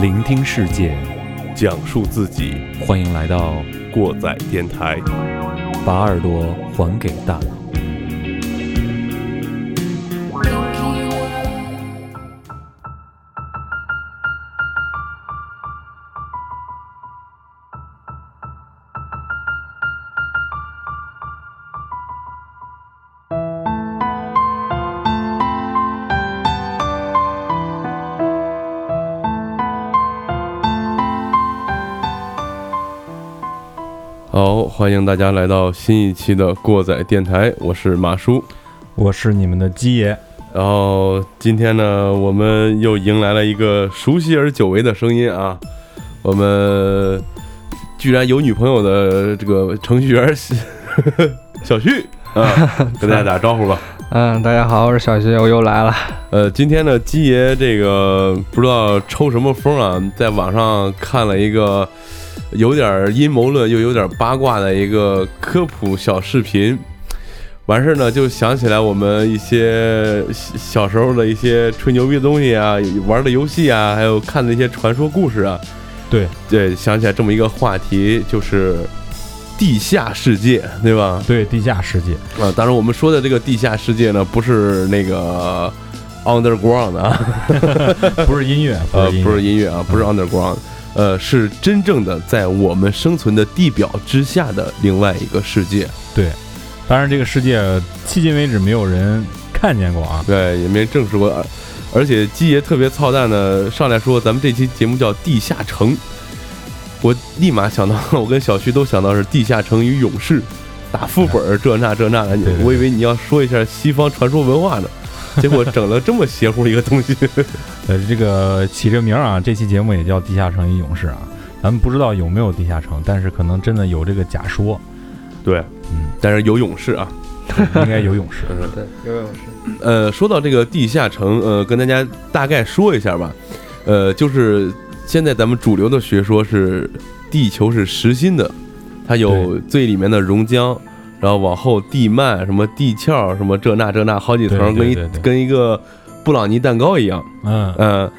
聆听世界，讲述自己，欢迎来到过载电台。把耳朵还给大脑。欢迎大家来到新一期的过载电台，我是马叔。我是你们的鸡爷，然后今天呢，我们又迎来了一个熟悉而久违的声音啊，我们居然有女朋友的这个程序员 小旭啊，跟大家打招呼吧。嗯，大家好，我是小徐，我又来了。呃，今天呢，鸡爷这个不知道抽什么风啊，在网上看了一个有点阴谋论又有点八卦的一个科普小视频，完事儿呢就想起来我们一些小小时候的一些吹牛逼的东西啊，玩的游戏啊，还有看的一些传说故事啊，对。对，想起来这么一个话题，就是地下世界，对吧？对，地下世界，啊，当然我们说的这个地下世界呢，不是那个 underground 啊，不是音乐，呃，不是音乐啊，不是 underground，呃，是真正的在我们生存的地表之下的另外一个世界。对。当然，这个世界迄今为止没有人看见过啊。对，也没人证实过。而而且基爷特别操蛋的上来说，咱们这期节目叫《地下城》，我立马想到，我跟小徐都想到是《地下城与勇士》，打副本儿 这那这那的。对对我以为你要说一下西方传说文化呢，结果整了这么邪乎一个东西。呃，这个起这名儿啊，这期节目也叫《地下城与勇士》啊。咱们不知道有没有地下城，但是可能真的有这个假说，对，嗯，但是有勇士啊。应该有勇士。对，有勇士。呃，说到这个地下城，呃，跟大家大概说一下吧。呃，就是现在咱们主流的学说是地球是实心的，它有最里面的熔浆，然后往后地幔、什么地壳、什么这那这那好几层，跟一跟一个布朗尼蛋糕一样。嗯，嗯、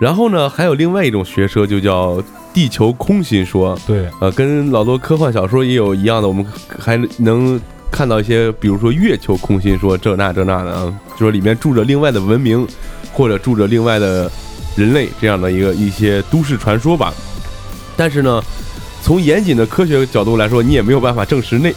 然后呢，还有另外一种学说，就叫地球空心说。对，呃，跟老多科幻小说也有一样的，我们还能看到一些，比如说月球空心说这那这那的啊，就说里面住着另外的文明，或者住着另外的人类这样的一个一些都市传说吧。但是呢，从严谨的科学角度来说，你也没有办法证实那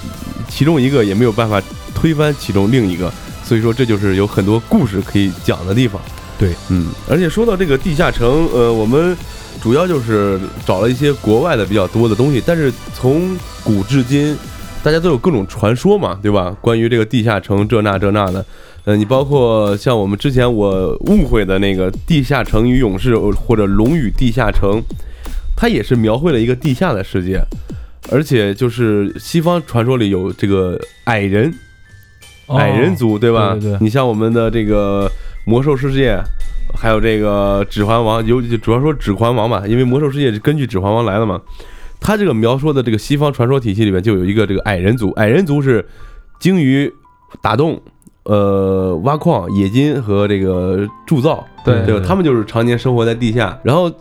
其中一个，也没有办法推翻其中另一个，所以说这就是有很多故事可以讲的地方。对，嗯，而且说到这个地下城，呃，我们主要就是找了一些国外的比较多的东西，但是从古至今，大家都有各种传说嘛，对吧？关于这个地下城这那这那的，呃，你包括像我们之前我误会的那个《地下城与勇士》或者《龙与地下城》，它也是描绘了一个地下的世界，而且就是西方传说里有这个矮人，哦矮人族，对吧？对对对你像我们的这个魔兽世界，还有这个指环王，尤其主要说指环王吧，因为魔兽世界是根据指环王来的嘛。他这个描述的这个西方传说体系里面就有一个这个矮人族，矮人族是精于打洞、呃挖矿、冶金和这个铸造，对？他们就是常年生活在地下。然后，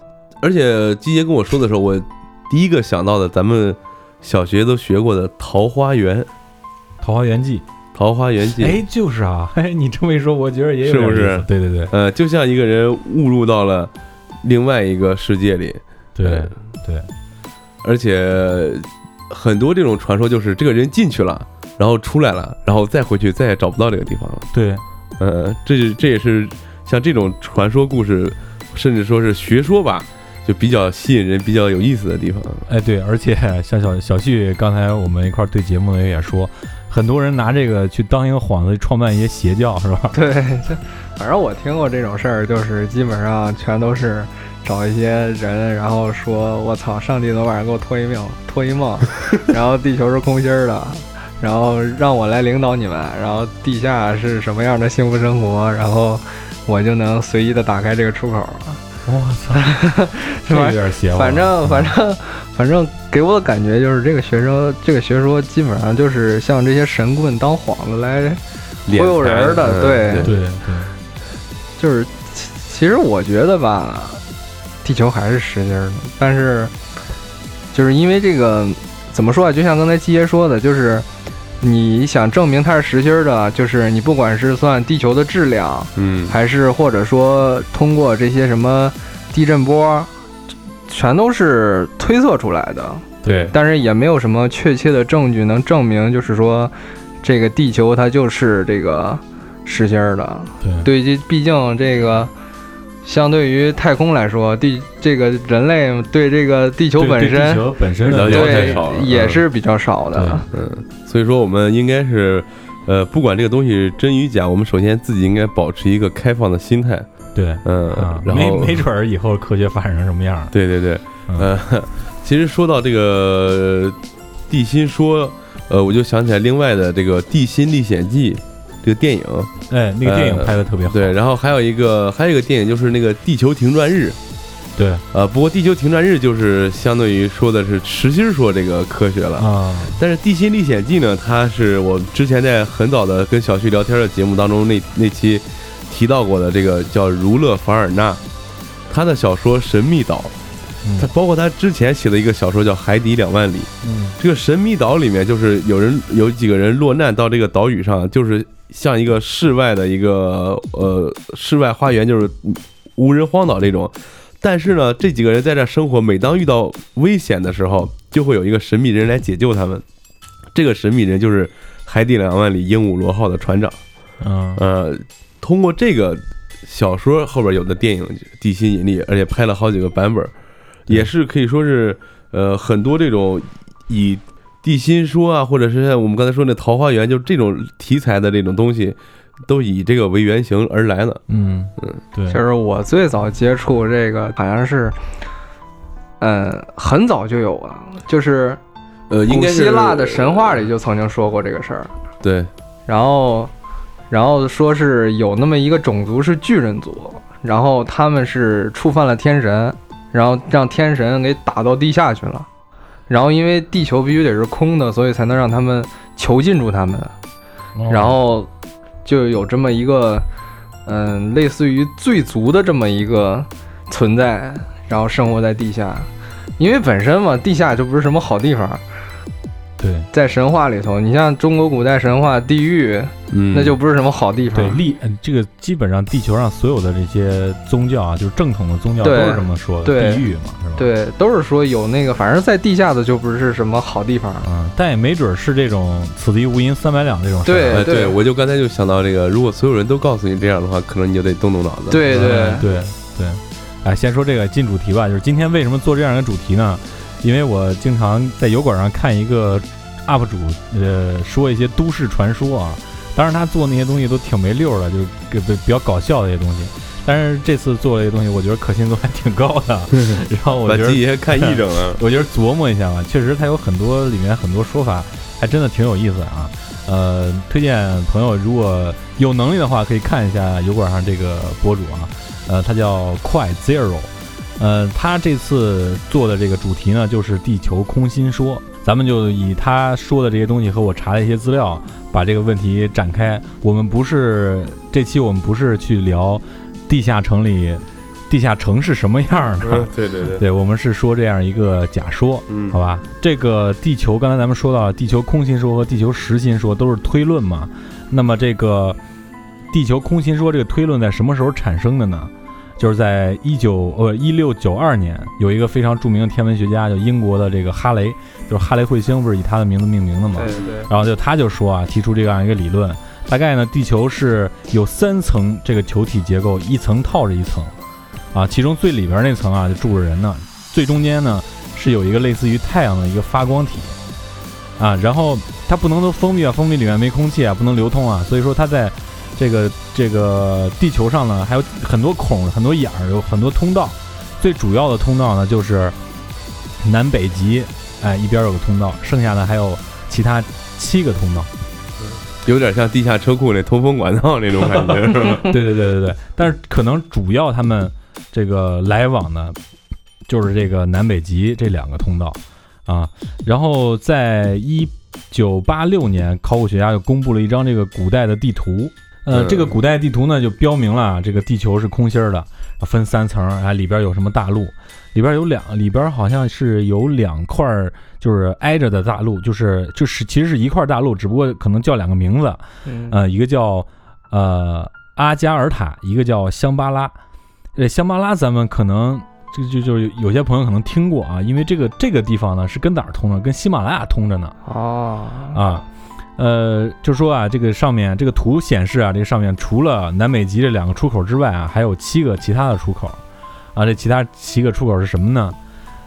而且基爷跟我说的时候，我第一个想到的，咱们小学都学过的《桃花源》。《桃花源记》。桃花源记，哎，就是啊，哎，你这么一说，我觉得也有是意思。是对对对。呃，就像一个人误入到了另外一个世界里，对呃对，而且很多这种传说就是这个人进去了，然后出来了，然后再回去再也找不到这个地方了。对，呃，这这也是像这种传说故事，甚至说是学说吧，就比较吸引人、比较有意思的地方。哎对，而且像 小小旭刚才我们一块儿对节目的也说，很多人拿这个去当一个幌子，创办一些邪教，是吧？对，这反正我听过这种事儿，就是基本上全都是找一些人，然后说我操，上帝昨晚上给我托一命，托一梦，然后地球是空心儿的，然后让我来领导你们，然后地下是什么样的幸福生活，然后我就能随意的打开这个出口。我操，这有点邪乎。反正反正反正给我的感觉就是这个学生这个学说基本上就是像这些神棍当幌子来忽悠人的，对对对，就是其其实我觉得吧，地球还是实心的，但是就是因为这个怎么说啊？就像刚才七爷说的，就是你想证明它是实心的，就是你不管是算地球的质量，嗯，还是或者说通过这些什么地震波，全都是推测出来的。对但是也没有什么确切的证据能证明，就是说这个地球它就是这个实心儿的。对对，这毕竟这个相对于太空来说，地这个人类对这个地球本身地球本身了解太对少了也嗯。是比较少的。嗯，所以说我们应该是，呃，不管这个东西真与假，我们首先自己应该保持一个开放的心态，对。嗯，啊，然后没没准儿以后科学发展成什么样儿。对对对，嗯。呃，其实说到这个地心说，呃，我就想起来另外的这个《地心历险记》这个电影，哎，那个电影呃拍的特别好。对，然后还有一个还有一个电影就是那个《地球停转日》，对。呃，不过《地球停转日》就是相对于说的是实心说这个科学了，啊，但是《地心历险记》呢，它是我之前在很早的跟小旭聊天的节目当中那那期提到过的，这个叫儒勒·凡尔纳，他的小说《神秘岛》，嗯他包括他之前写的一个小说叫《海底两万里》。嗯这个神秘岛里面就是有人有几个人落难到这个岛屿上，就是像一个室外的一个呃室外花园，就是无人荒岛这种。但是呢，这几个人在这生活，每当遇到危险的时候，就会有一个神秘人来解救他们。这个神秘人就是海底两万里鹦鹉螺号的船长。嗯呃，通过这个小说后边有的电影《地心引力》，而且拍了好几个版本，也是可以说是呃很多这种以地心说啊，或者是像我们刚才说那桃花源，就这种题材的这种东西，都以这个为原型而来的。嗯嗯，对，就是我最早接触这个，好像是，嗯，很早就有了，就是呃，应古该希腊的神话里就曾经说过这个事儿。对，然后，然后说是有那么一个种族是巨人族，然后他们是触犯了天神，然后让天神给打到地下去了，然后因为地球必须得是空的，所以才能让他们囚禁住他们，哦。然后就有这么一个，嗯，类似于罪族的这么一个存在，然后生活在地下，因为本身嘛，地下就不是什么好地方，对在神话里头，你像中国古代神话，地狱嗯，那就不是什么好地方。对历嗯这个基本上地球上所有的这些宗教啊，就是正统的宗教都是这么说的，对地狱嘛，是吧？。对，都是说有那个，反正在地下的就不是什么好地方。嗯，但也没准儿是这种此地无银三百两这种事儿对哎，对我就刚才就想到这个，如果所有人都告诉你这样的话，可能你就得动动脑子。，对对嗯对对，哎，先说这个进主题吧，就是今天为什么做这样一个主题呢？因为我经常在油管上看一个 UP 主，呃，说一些都市传说啊，当然他做那些东西都挺没溜儿的，就是给比比较搞笑的一些东西。但是这次做这些东西，我觉得可信度还挺高的。然后我把觉得也看一整啊。我觉得琢磨一下吧，确实它有很多里面很多说法，还真的挺有意思的啊。呃，推荐朋友如果有能力的话，可以看一下油管上这个博主啊，呃，他叫快 Zero，呃，他这次做的这个主题呢，就是地球空心说。咱们就以他说的这些东西和我查的一些资料，把这个问题展开。我们不是这期我们不是去聊地下城里，地下城是什么样的，嗯，对对对，对，我们是说这样一个假说，嗯，好吧？这个地球，刚才咱们说到了，地球空心说和地球实心说都是推论嘛。那么这个地球空心说这个推论在什么时候产生的呢？就是在一九呃一六九二年，有一个非常著名的天文学家，就英国的这个哈雷，就是哈雷彗星，不是以他的名字命名的嘛？对对，然后就他就说啊，提出这样一个理论，大概呢，地球是有三层这个球体结构，一层套着一层，啊，其中最里边那层啊就住着人呢，最中间呢是有一个类似于太阳的一个发光体，啊，然后它不能都封闭啊，封闭里面没空气啊，不能流通啊，所以说它在这个这个地球上呢还有很多孔、很多眼儿，有很多通道，最主要的通道呢就是南北极，哎，一边有个通道，剩下的还有其他七个通道。有点像地下车库那通风管道那种感觉，是吧？对对对对对，但是可能主要他们这个来往呢，就是这个南北极这两个通道啊。然后在一九八六年，考古学家又公布了一张这个古代的地图。呃，嗯这个古代地图呢，就标明了啊这个地球是空心儿的，分三层，啊，里边有什么大陆，里边有两，里边好像是有两块儿，就是挨着的大陆，就是就是其实是一块大陆，只不过可能叫两个名字，嗯呃，一个叫呃阿加尔塔，一个叫香巴拉。这香巴拉咱们可能这就就是有些朋友可能听过啊，因为这个这个地方呢是跟哪儿通的？跟喜马拉雅通着呢哦啊。呃，就说啊，这个上面这个图显示啊，这上面除了南北极这两个出口之外啊，还有七个其他的出口啊。这其他七个出口是什么呢？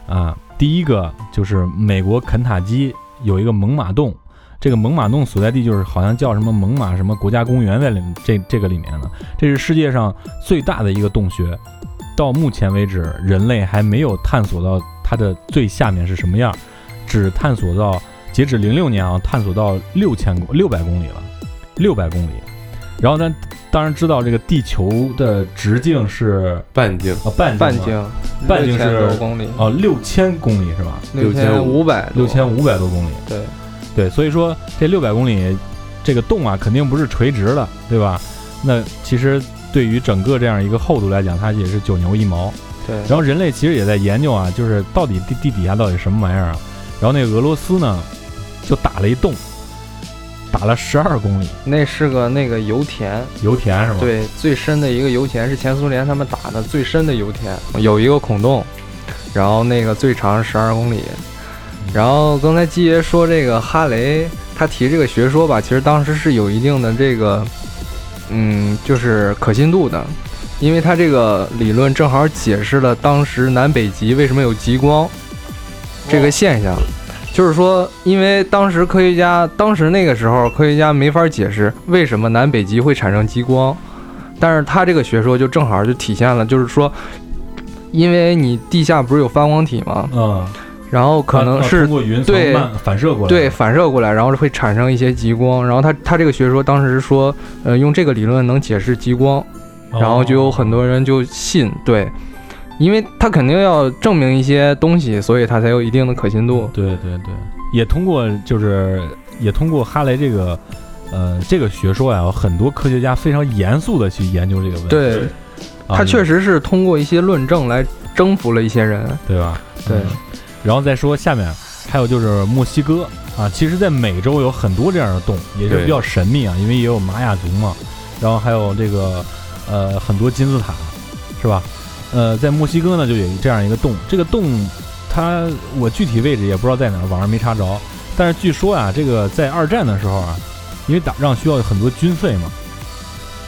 啊，第一个就是美国肯塔基有一个猛犸洞，这个猛犸洞所在地就是好像叫什么猛犸什么国家公园在里这这个里面呢，这是世界上最大的一个洞穴。到目前为止，人类还没有探索到它的最下面是什么样，只探索到截止零六年啊，探索到六千公六百公里了，六百公里。然后咱当然知道这个地球的直径是半径啊半半径径嘛，半径是六千多公里，啊六千公里是吧？六千五百六千五百多公里。对对，所以说这六百公里这个洞啊，肯定不是垂直的，对吧？那其实对于整个这样一个厚度来讲，它也是九牛一毛。对，然后人类其实也在研究啊，就是到底地地底下到底什么玩意儿啊？然后那个俄罗斯呢，就打了一洞，打了十二公里那是个那个油田，油田是吗？，对，最深的一个油田是前苏联他们打的最深的油田，有一个孔洞，然后那个最长十二公里。然后刚才季爷说这个哈雷，他提这个学说吧，其实当时是有一定的这个，嗯，就是可信度的，因为他这个理论正好解释了当时南北极为什么有极光这个现象。就是说，因为当时科学家，当时那个时候科学家没法解释为什么南北极会产生极光，但是他这个学说就正好就体现了，就是说，因为你地下不是有发光体吗？嗯，然后可能是通过云对反射过来，对，反射过来，然后会产生一些极光。然后他他这个学说当时说，呃，用这个理论能解释极光，哦，然后就有很多人就信，对，因为他肯定要证明一些东西，所以他才有一定的可信度。对对对，也通过就是也通过哈雷这个呃这个学说呀，有很多科学家非常严肃的去研究这个问题。对，啊他确实是通过一些论证来征服了一些人。对吧？对嗯然后再说下面还有就是墨西哥啊，其实在美洲有很多这样的洞，也是比较神秘啊，因为也有玛雅族嘛，然后还有这个呃很多金字塔，是吧？呃，在墨西哥呢就有这样一个洞，这个洞它我具体位置也不知道在哪儿，网上没查着。但是据说啊，这个在二战的时候啊，因为打仗需要很多军费嘛，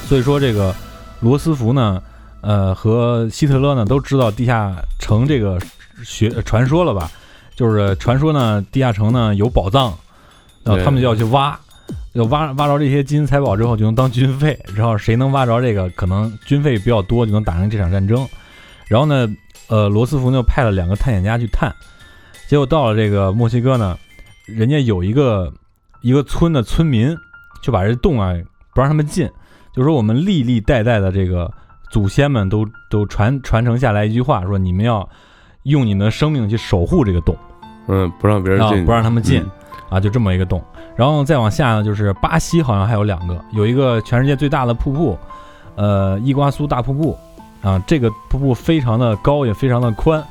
所以说这个罗斯福呢，呃和希特勒呢都知道地下城这个学传说了吧？就是传说呢，地下城呢有宝藏，然后他们就要去挖，要挖挖着这些金银财宝之后就能当军费，然后谁能挖着这个，可能军费比较多，就能打赢这场战争。然后呢，呃，罗斯福呢就派了两个探险家去探，结果到了这个墨西哥呢，人家有一个一个村的村民就把这洞啊不让他们进，就说我们历历代代的这个祖先们都都传传承下来一句话，说你们要用你们的生命去守护这个洞。嗯，不让别人啊进，不让他们进嗯啊，就这么一个洞。然后再往下呢，就是巴西好像还有两个，有一个全世界最大的瀑布，呃，伊瓜苏大瀑布啊，这个瀑布非常的高，也非常的宽，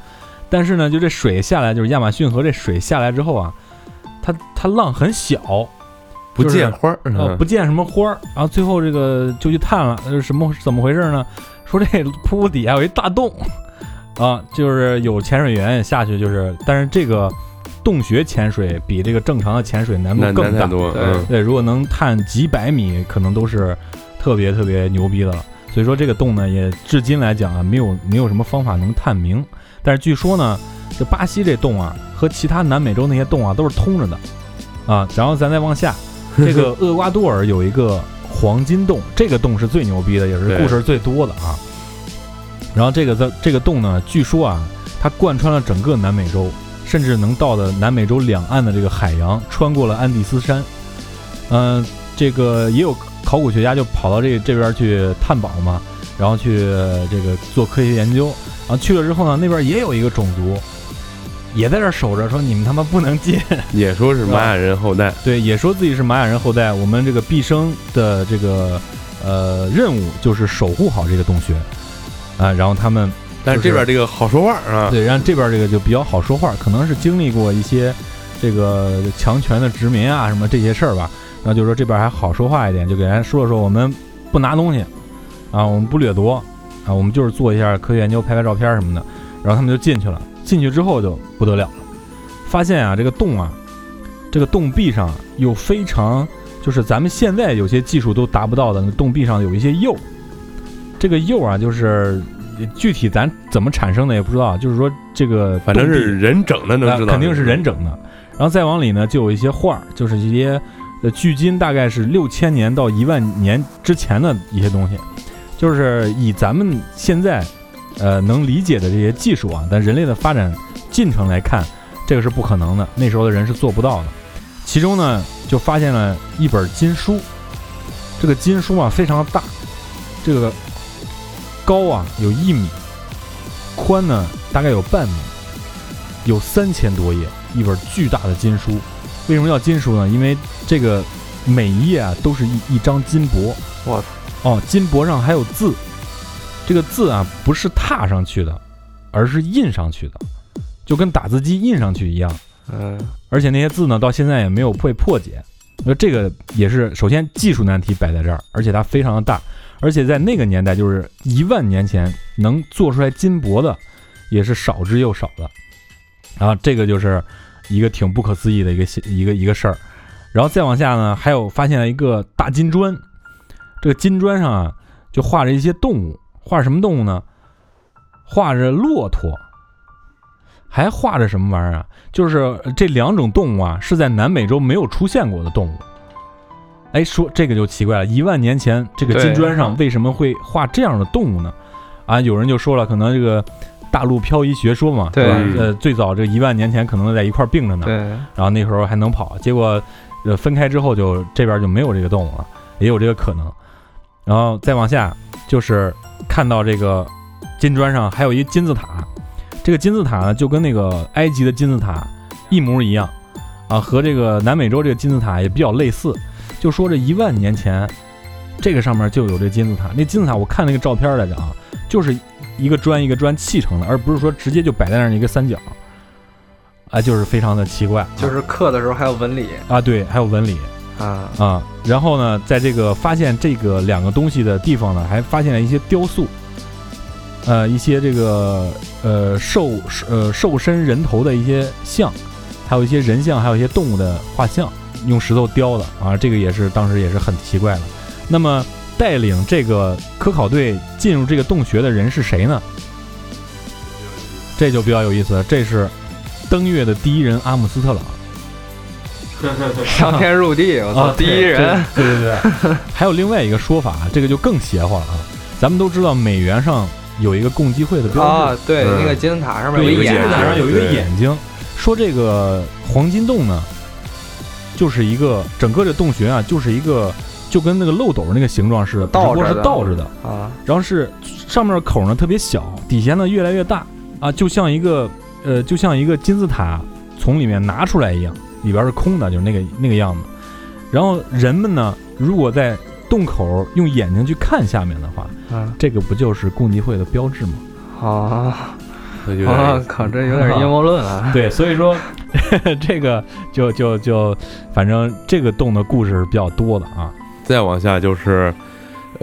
但是呢，就这水下来，就是亚马逊河这水下来之后啊，它它浪很小，不见花儿，呃，嗯不见什么花儿，然后最后这个就去探了，呃，什么怎么回事呢？说这瀑布底下有一大洞，啊，就是有潜水员也下去，就是，但是这个洞穴潜水比这个正常的潜水难度更大。对，如果能探几百米，可能都是特别特别牛逼的了。所以说这个洞呢，也至今来讲啊，没有没有什么方法能探明。但是据说呢，这巴西这洞啊，和其他南美洲那些洞啊都是通着的啊。然后咱再往下，这个厄瓜多尔有一个黄金洞，这个洞是最牛逼的，也是故事最多的啊。然后这个在这个洞呢，据说啊，它贯穿了整个南美洲，甚至能到的南美洲两岸的这个海洋，穿过了安第斯山。嗯、这个也有考古学家就跑到这这边去探宝嘛，然后去呃这个做科学研究，然后去了之后呢，那边也有一个种族，也在这守着，说你们他妈不能进，也说是玛雅人后代，对，也说自己是玛雅人后代，我们这个毕生的这个呃任务就是守护好这个洞穴，啊，然后他们但是这边这个好说话啊，对，然后这边这个就比较好说话，可能是经历过一些这个强权的殖民啊什么这些事儿吧，然后就说这边还好说话一点，就给人家说了说我们不拿东西啊，我们不掠夺啊，我们就是做一下科学研究，拍拍照片什么的，然后他们就进去了，进去之后就不得了了，发现啊这个洞啊，这个洞壁上有非常就是咱们现在有些技术都达不到的，那洞壁上有一些釉，这个釉啊就是。具体咱怎么产生的也不知道，就是说这个反正是人整的，能知道肯定是人整的。然后再往里呢，就有一些画儿，就是一些呃，距今大概是六千年到一万年之前的一些东西，就是以咱们现在呃能理解的这些技术啊，但人类的发展进程来看，这个是不可能的，那时候的人是做不到的。其中呢，就发现了一本经书，这个经书啊非常大，这个高啊有一米，宽呢大概有半米。有三千多页，一本巨大的金书。为什么叫金书呢？因为这个每一页啊都是一一张金箔。我哦，金箔上还有字，这个字啊不是踏上去的，而是印上去的，就跟打字机印上去一样。嗯而且那些字呢，到现在也没有被破解。那这个也是首先技术难题摆在这儿，而且它非常的大，而且在那个年代，就是一万年前能做出来金箔的，也是少之又少的。然后这个就是一个挺不可思议的一个一个一个事儿。然后再往下呢，还有发现了一个大金砖，这个金砖上啊就画着一些动物，画什么动物呢？画着骆驼。还画着什么玩意儿啊？就是这两种动物啊，是在南美洲没有出现过的动物。哎，说这个就奇怪了，一万年前这个金砖上为什么会画这样的动物呢？啊，有人就说了，可能这个大陆漂移学说嘛，对吧？呃，最早这一万年前可能在一块儿并着呢，对，然后那时候还能跑，结果呃分开之后就这边就没有这个动物了，也有这个可能。然后再往下就是看到这个金砖上还有一金字塔，这个金字塔呢就跟那个埃及的金字塔一模一样啊，和这个南美洲这个金字塔也比较类似。就说这一万年前，这个上面就有这金字塔，那金字塔我看那个照片来着啊，就是一个砖一个砖砌成的，而不是说直接就摆在那儿一个三角。啊，就是非常的奇怪，就是刻的时候还有纹理啊，对，还有纹理啊，啊。然后呢，在这个发现这个两个东西的地方呢，还发现了一些雕塑，呃，一些这个呃兽呃兽身人头的一些像，还有一些人像，还有一些动物的画像，用石头雕的啊，这个也是当时也是很奇怪的。那么带领这个科考队进入这个洞穴的人是谁呢？这就比较有意思了，这是登月的第一人阿姆斯特朗。上天入地，我操，啊，第一人，对对对对，还有另外一个说法，这个就更邪乎了啊！咱们都知道美元上有一个共济会的标志，，啊对，嗯。那个金字塔上面，有一个金字塔上有一个眼睛，说这个黄金洞呢，就是一个整个这洞穴啊，就是一个就跟那个漏斗那个形状似的，只不过是倒着倒着的，啊，然后是上面口呢特别小，底下呢越来越大。啊，就像一个呃，就像一个金字塔从里面拿出来一样，里边是空的，就是那个那个样子。然后人们呢，如果在洞口用眼睛去看下面的话，啊这个不就是共济会的标志吗？啊，有点啊，靠，这有点阴谋论啊，对，所以说 这个就就就，反正这个洞的故事是比较多的啊。再往下就是，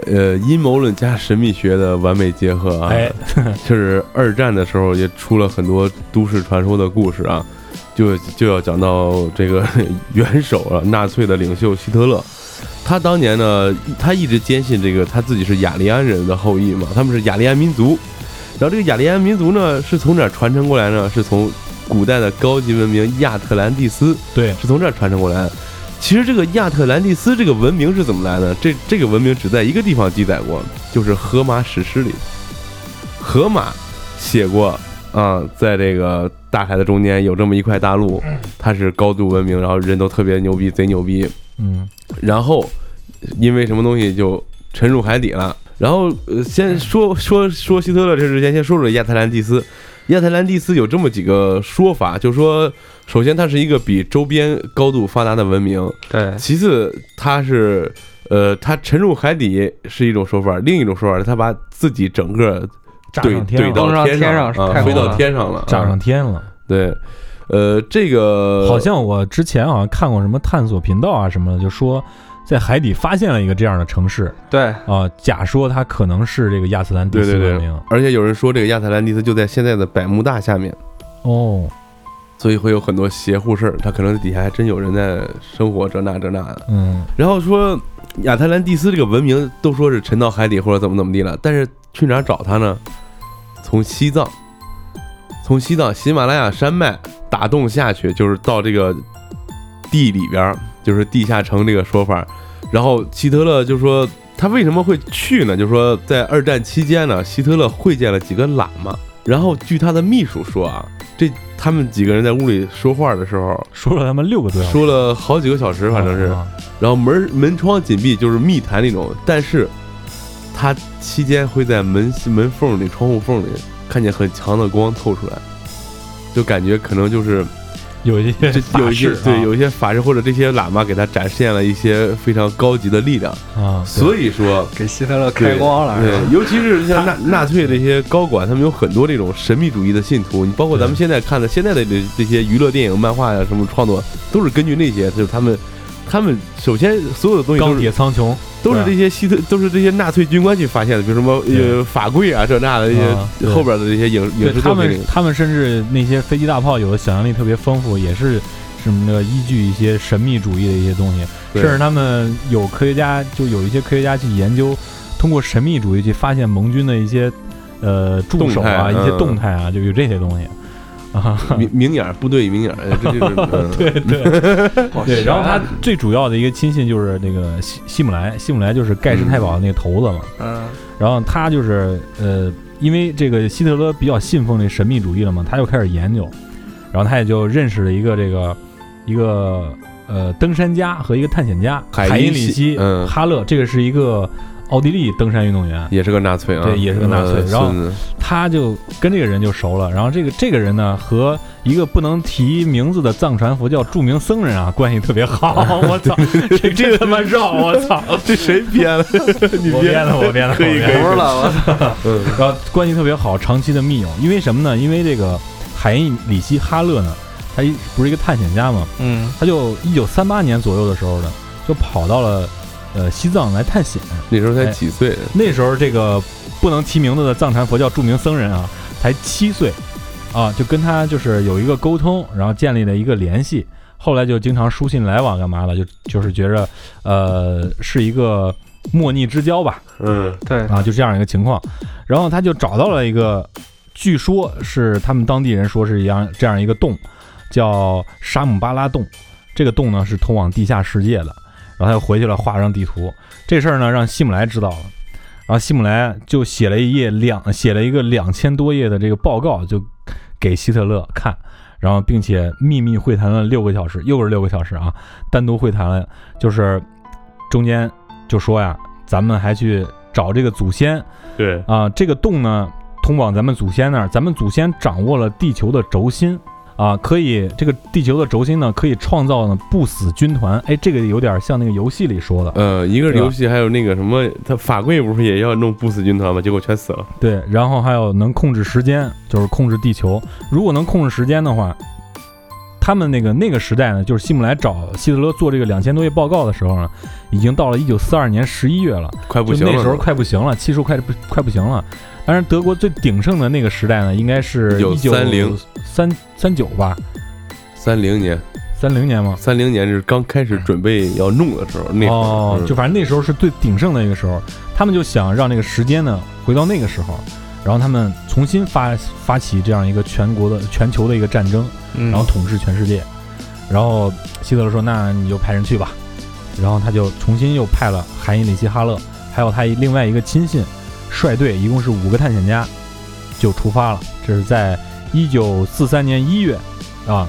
呃，阴谋论加神秘学的完美结合啊！哎，就是二战的时候也出了很多都市传说的故事啊，就就要讲到这个元首啊，纳粹的领袖希特勒。他当年呢，他一直坚信这个他自己是雅利安人的后裔嘛，他们是雅利安民族。然后这个雅利安民族呢，是从哪儿传承过来呢？是从古代的高级文明亚特兰蒂斯对，是从这儿传承过来的。其实这个亚特兰蒂斯这个文明是怎么来的？这这个文明只在一个地方记载过，就是荷马史诗里。荷马写过啊，在这个大海的中间有这么一块大陆，它是高度文明，然后人都特别牛逼，贼牛逼。嗯然后因为什么东西就沉入海底了。然后呃，先说说说希特勒这之前，先说说亚特兰蒂斯。亚特兰蒂斯有这么几个说法，就说首先它是一个比周边高度发达的文明，对，其次它是呃它沉入海底是一种说法，另一种说法是它把自己整个炸怼怼到天上啊，飞到天上了，炸上啊天了。对，呃，这个好像我之前好像看过什么探索频道啊什么的，就说在海底发现了一个这样的城市对，啊，假说它可能是这个亚特兰蒂斯文明。，而且有人说这个亚特兰蒂斯就在现在的百慕大下面。哦，所以会有很多邪乎事儿，它可能底下还真有人在生活这那这那的。嗯然后说亚特兰蒂斯这个文明都说是沉到海底或者怎么怎么地了，但是去哪儿找它呢？从西藏，从西藏喜马拉雅山脉打洞下去，就是到这个地里边儿，就是地下城这个说法。然后希特勒就说他为什么会去呢？就说在二战期间呢，希特勒会见了几个喇嘛，然后据他的秘书说啊，这他们几个人在屋里说话的时候，说了他们六个多小时，说了好几个小时，反正是，然后门门窗紧闭，就是密谈那种，但是他期间会在门门缝里、窗户缝里看见很强的光透出来，就感觉可能就是有一些有一些对有一些法师或者这些喇嘛给他展现了一些非常高级的力量，啊，所以说。给希特勒开光了，是吧对，尤其是像纳 纳粹这些高管，他们有很多这种神秘主义的信徒。你包括咱们现在看的现在的这这些娱乐电影、漫画呀，什么创作，都是根据那些，就是他们，他们首先所有的东西都钢铁苍穹都是这些希特，都是这些纳粹军官去发现的，比如什么呃法柜啊这那的这啊对。些后边的这些影影视作品他，们他们甚至那些飞机大炮有的想象力特别丰富，也是什么的依据一些神秘主义的一些东西，甚至他们有科学家就有一些科学家去研究，通过神秘主义去发现盟军的一些呃助手啊、一些嗯。动态啊，就有这些东西。啊。明明眼儿部队明眼儿，哎这就是嗯对 对。对，然后他最主要的一个亲信就是那个希希姆莱，希姆莱就是盖世太保的那个头子嘛。嗯，然后他就是呃，因为这个希特勒比较信奉这神秘主义了嘛，他就开始研究，然后他也就认识了一个这个一个呃登山家和一个探险家海海因里希嗯。哈勒，这个是一个奥地利登山运动员，也是个纳粹啊，对也是个纳粹。呃然后他就跟这个人就熟了，然后这个这个人呢和一个不能提名字的藏传佛教著名僧人啊关系特别好，我操，这这他妈绕，我操，这谁 编的？你编的，我编的，可以可以我操，嗯。然后关系特别好，长期的密友。因为什么呢？因为这个海因里希哈勒呢，他一不是一个探险家嘛，嗯，他就一九三八年左右的时候呢，就跑到了呃西藏来探险。那时候才哎几岁？那时候这个不能提名字的藏传佛教著名僧人啊，才七岁啊，就跟他就是有一个沟通，然后建立了一个联系。后来就经常书信来往，干嘛的？就就是觉着，呃，是一个莫逆之交吧，嗯对，啊，就这样一个情况。然后他就找到了一个，据说是他们当地人说是一样这样一个洞，叫沙姆巴拉洞。这个洞呢是通往地下世界的。然后他又回去了，画张地图。这事儿呢让希姆莱知道了，然后希姆莱就写了一页两写了一个两千多页的这个报告，就给希特勒看。然后，并且秘密会谈了六个小时，又是六个小时啊，单独会谈了，就是中间就说呀，咱们还去找这个祖先对，啊，这个洞呢通往咱们祖先那儿，咱们祖先掌握了地球的轴心啊，可以这个地球的轴心呢可以创造呢不死军团，哎，这个有点像那个游戏里说的，呃，一个是游戏，还有那个什么，他法柜不是也要弄不死军团吗？结果全死了。对，然后还有能控制时间，就是控制地球，如果能控制时间的话。他们那个那个时代呢，就是希姆莱找希特勒做这个两千多页报告的时候呢，已经到了一九四二年十一月了，快不行了，那时候快不行了，气数快不快不行了。当然，德国最鼎盛的那个时代呢，应该是一九1930三三九吧，三零年，三零年吗？三零年是刚开始准备要弄的时候，那哦，嗯就反正那时候是最鼎盛的一个时候，他们就想让那个时间呢回到那个时候，然后他们重新发发起这样一个全国的全球的一个战争，嗯然后统治全世界。然后希特勒说：“那你就派人去吧。”然后他就重新又派了海因里希·哈勒，还有他一另外一个亲信，率队，一共是五个探险家，就出发了。这是在一九四三年一月啊，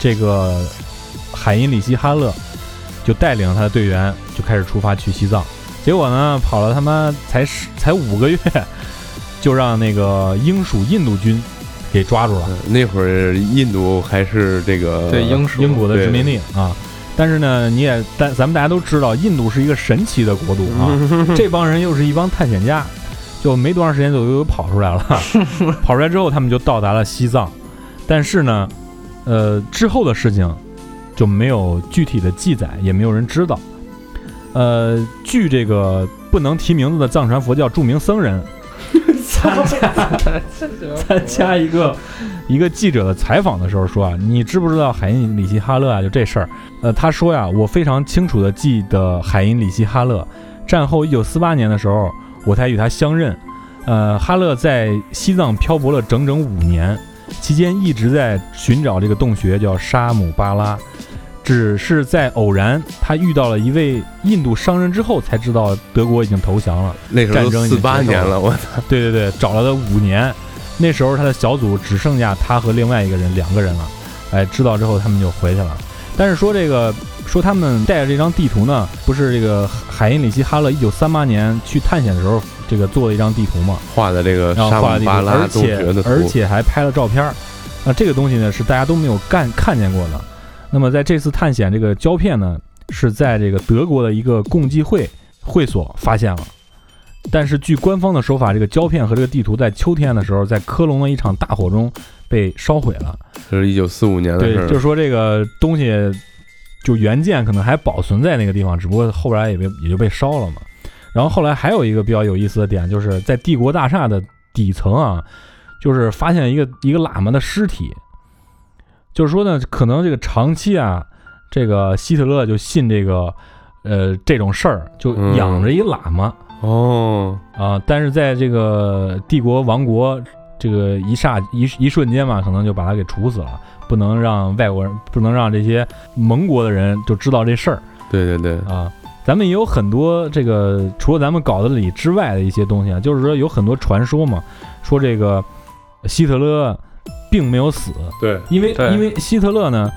这个海因里希·哈勒就带领他的队员就开始出发去西藏。结果呢，跑了他妈才十才五个月，就让那个英属印度军给抓住了。嗯那会儿印度还是这个对英属英国的对殖民地啊。但是呢，你也但咱们大家都知道，印度是一个神奇的国度啊。这帮人又是一帮探险家，就没多长时间就又跑出来了。跑出来之后，他们就到达了西藏。但是呢，呃，之后的事情就没有具体的记载，也没有人知道。呃，据这个不能提名字的藏传佛教著名僧人参加参加一个一个记者的采访的时候说啊，你知不知道海因里希哈勒啊？就这事儿，呃，他说呀，我非常清楚的记得海因里希哈勒。战后一九四八年的时候，我才与他相认。呃，哈勒在西藏漂泊了整整五年，期间一直在寻找这个洞穴，叫沙姆巴拉。只是在偶然，他遇到了一位印度商人之后，才知道德国已经投降了。那时候战争已经四八年了，我操对对对，找了他五年，那时候他的小组只剩下他和另外一个人两个人了。哎，知道之后他们就回去了。但是说这个说他们带着这张地图呢，不是这个海因里希哈勒一九三八年去探险的时候，这个做了一张地图嘛，画的这个然后沙画的地图，姆巴拉而且而且还拍了照片儿。啊，这个东西呢是大家都没有干看见过的。那么在这次探险，这个胶片呢是在这个德国的一个共济会会所发现了。但是据官方的说法，这个胶片和这个地图在秋天的时候，在科隆的一场大火中被烧毁了。这是一九四五年的对事，儿，就是说这个东西就原件可能还保存在那个地方，只不过后来也被也就被烧了嘛。然后后来还有一个比较有意思的点，就是在帝国大厦的底层啊，就是发现一个一个喇嘛的尸体。就是说呢，可能这个长期啊，这个希特勒就信这个呃这种事儿，就嗯养着一喇嘛。哦，啊，但是在这个帝国亡国这个一刹一一瞬间嘛，可能就把他给处死了，不能让外国人，不能让这些盟国的人就知道这事儿对对对，啊。咱们也有很多这个除了咱们稿子里之外的一些东西啊，就是说有很多传说嘛，说这个希特勒并没有死，对，因为因为希特勒呢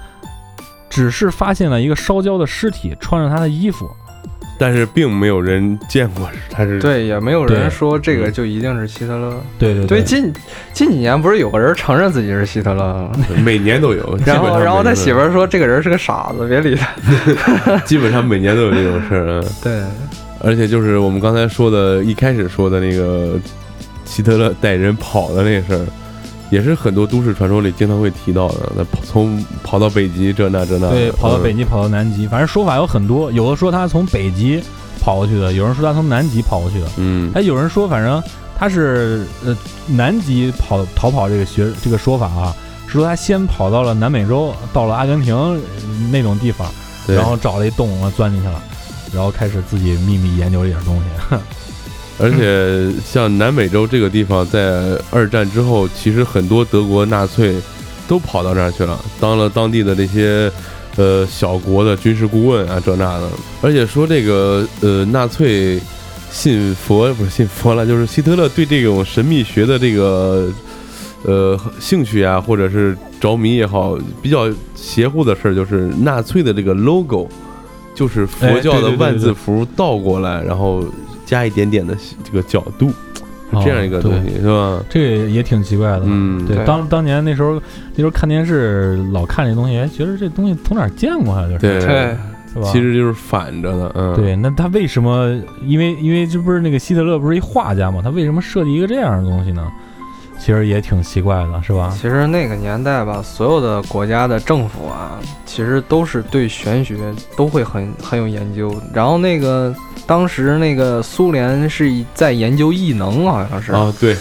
只是发现了一个烧焦的尸体，穿着他的衣服，但是并没有人见过他是，对，也没有人说这个嗯就一定是希特勒。对对对，近近几年不是有个人承认自己是希特勒吗？每年都有，然后然后他媳妇儿说这个人是个傻子，别理他。基本上每年都有这种事儿，嗯对，而且就是我们刚才说的，一开始说的那个希特勒带人跑的那事儿，也是很多都市传说里经常会提到的。那跑从跑到北极这那这那，对，跑到北嗯极，跑到南极，反正说法有很多。有的说他从北极跑过去的，有人说他从南极跑过去的，嗯，还有人说反正他是呃南极跑逃跑这个学这个说法啊，是说他先跑到了南美洲，到了阿根廷呃那种地方，然后找了一洞，然后钻进去了，然后开始自己秘密研究这点东西。而且像南美洲这个地方，在二战之后，其实很多德国纳粹都跑到那儿去了，当了当地的那些呃小国的军事顾问啊，这那的。而且说这个呃纳粹信佛不是信佛了，就是希特勒对这种神秘学的这个呃兴趣啊，或者是着迷也好，比较邪乎的事儿就是纳粹的这个 logo，就是佛哎教的万字符倒过来，然后加一点点的这个角度，是这样一个东西，是吧？这个也挺奇怪的。嗯，对，对当当年那时候那时候看电视老看这东西，哎觉得这东西从哪儿见过啊？就是对，对，是吧？其实就是反着的，嗯，对，那他为什么？因为因为这不是那个希特勒不是一画家嘛？他为什么设计一个这样的东西呢？其实也挺奇怪的，是吧？其实那个年代吧，所有的国家的政府啊，其实都是对玄学都会很很有研究。然后那个当时那个苏联是在研究异能，好像是。啊，对，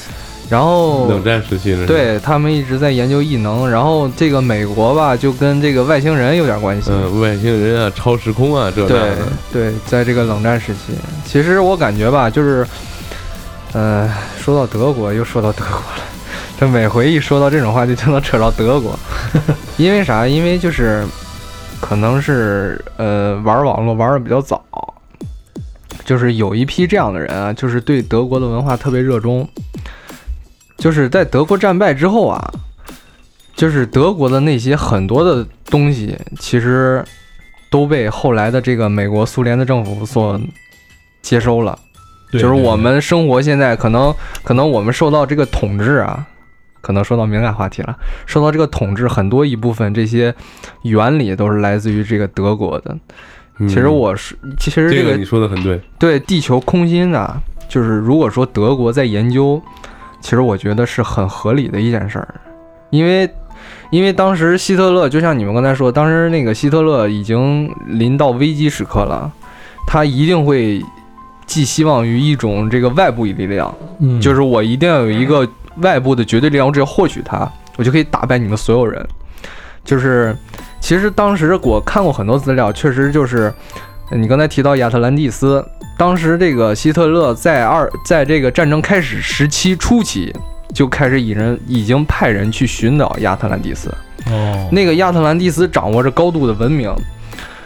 然后冷战时期的，，对他们一直在研究异能。然后这个美国吧，就跟这个外星人有点关系。嗯，外星人啊，超时空啊，这那对，对，在这个冷战时期，其实我感觉吧，就是，呃，说到德国，又说到德国了。这每回一说到这种话就，就能扯到德国，因为啥？因为就是，可能是呃玩网络玩的比较早，就是有一批这样的人啊，就是对德国的文化特别热衷，就是在德国战败之后啊，就是德国的那些很多的东西，其实都被后来的这个美国、苏联的政府所接收了。对就是我们生活现在可能可能我们受到这个统治啊，可能说到敏感话题了，受到这个统治很多一部分这些原理都是来自于这个德国的。嗯其实我是其实这个这个你说的很对，对地球空心啊，就是如果说德国在研究，其实我觉得是很合理的一件事儿，因为因为当时希特勒就像你们刚才说，当时那个希特勒已经临到危机时刻了，他一定会寄希望于一种这个外部力量，嗯就是我一定要有一个外部的绝对力量，我只要获取它，我就可以打败你们所有人。就是其实当时我看过很多资料，确实就是呃你刚才提到亚特兰蒂斯，当时这个希特勒在二在这个战争开始时期初期就开始以人已经派人去寻找亚特兰蒂斯。哦，那个亚特兰蒂斯掌握着高度的文明，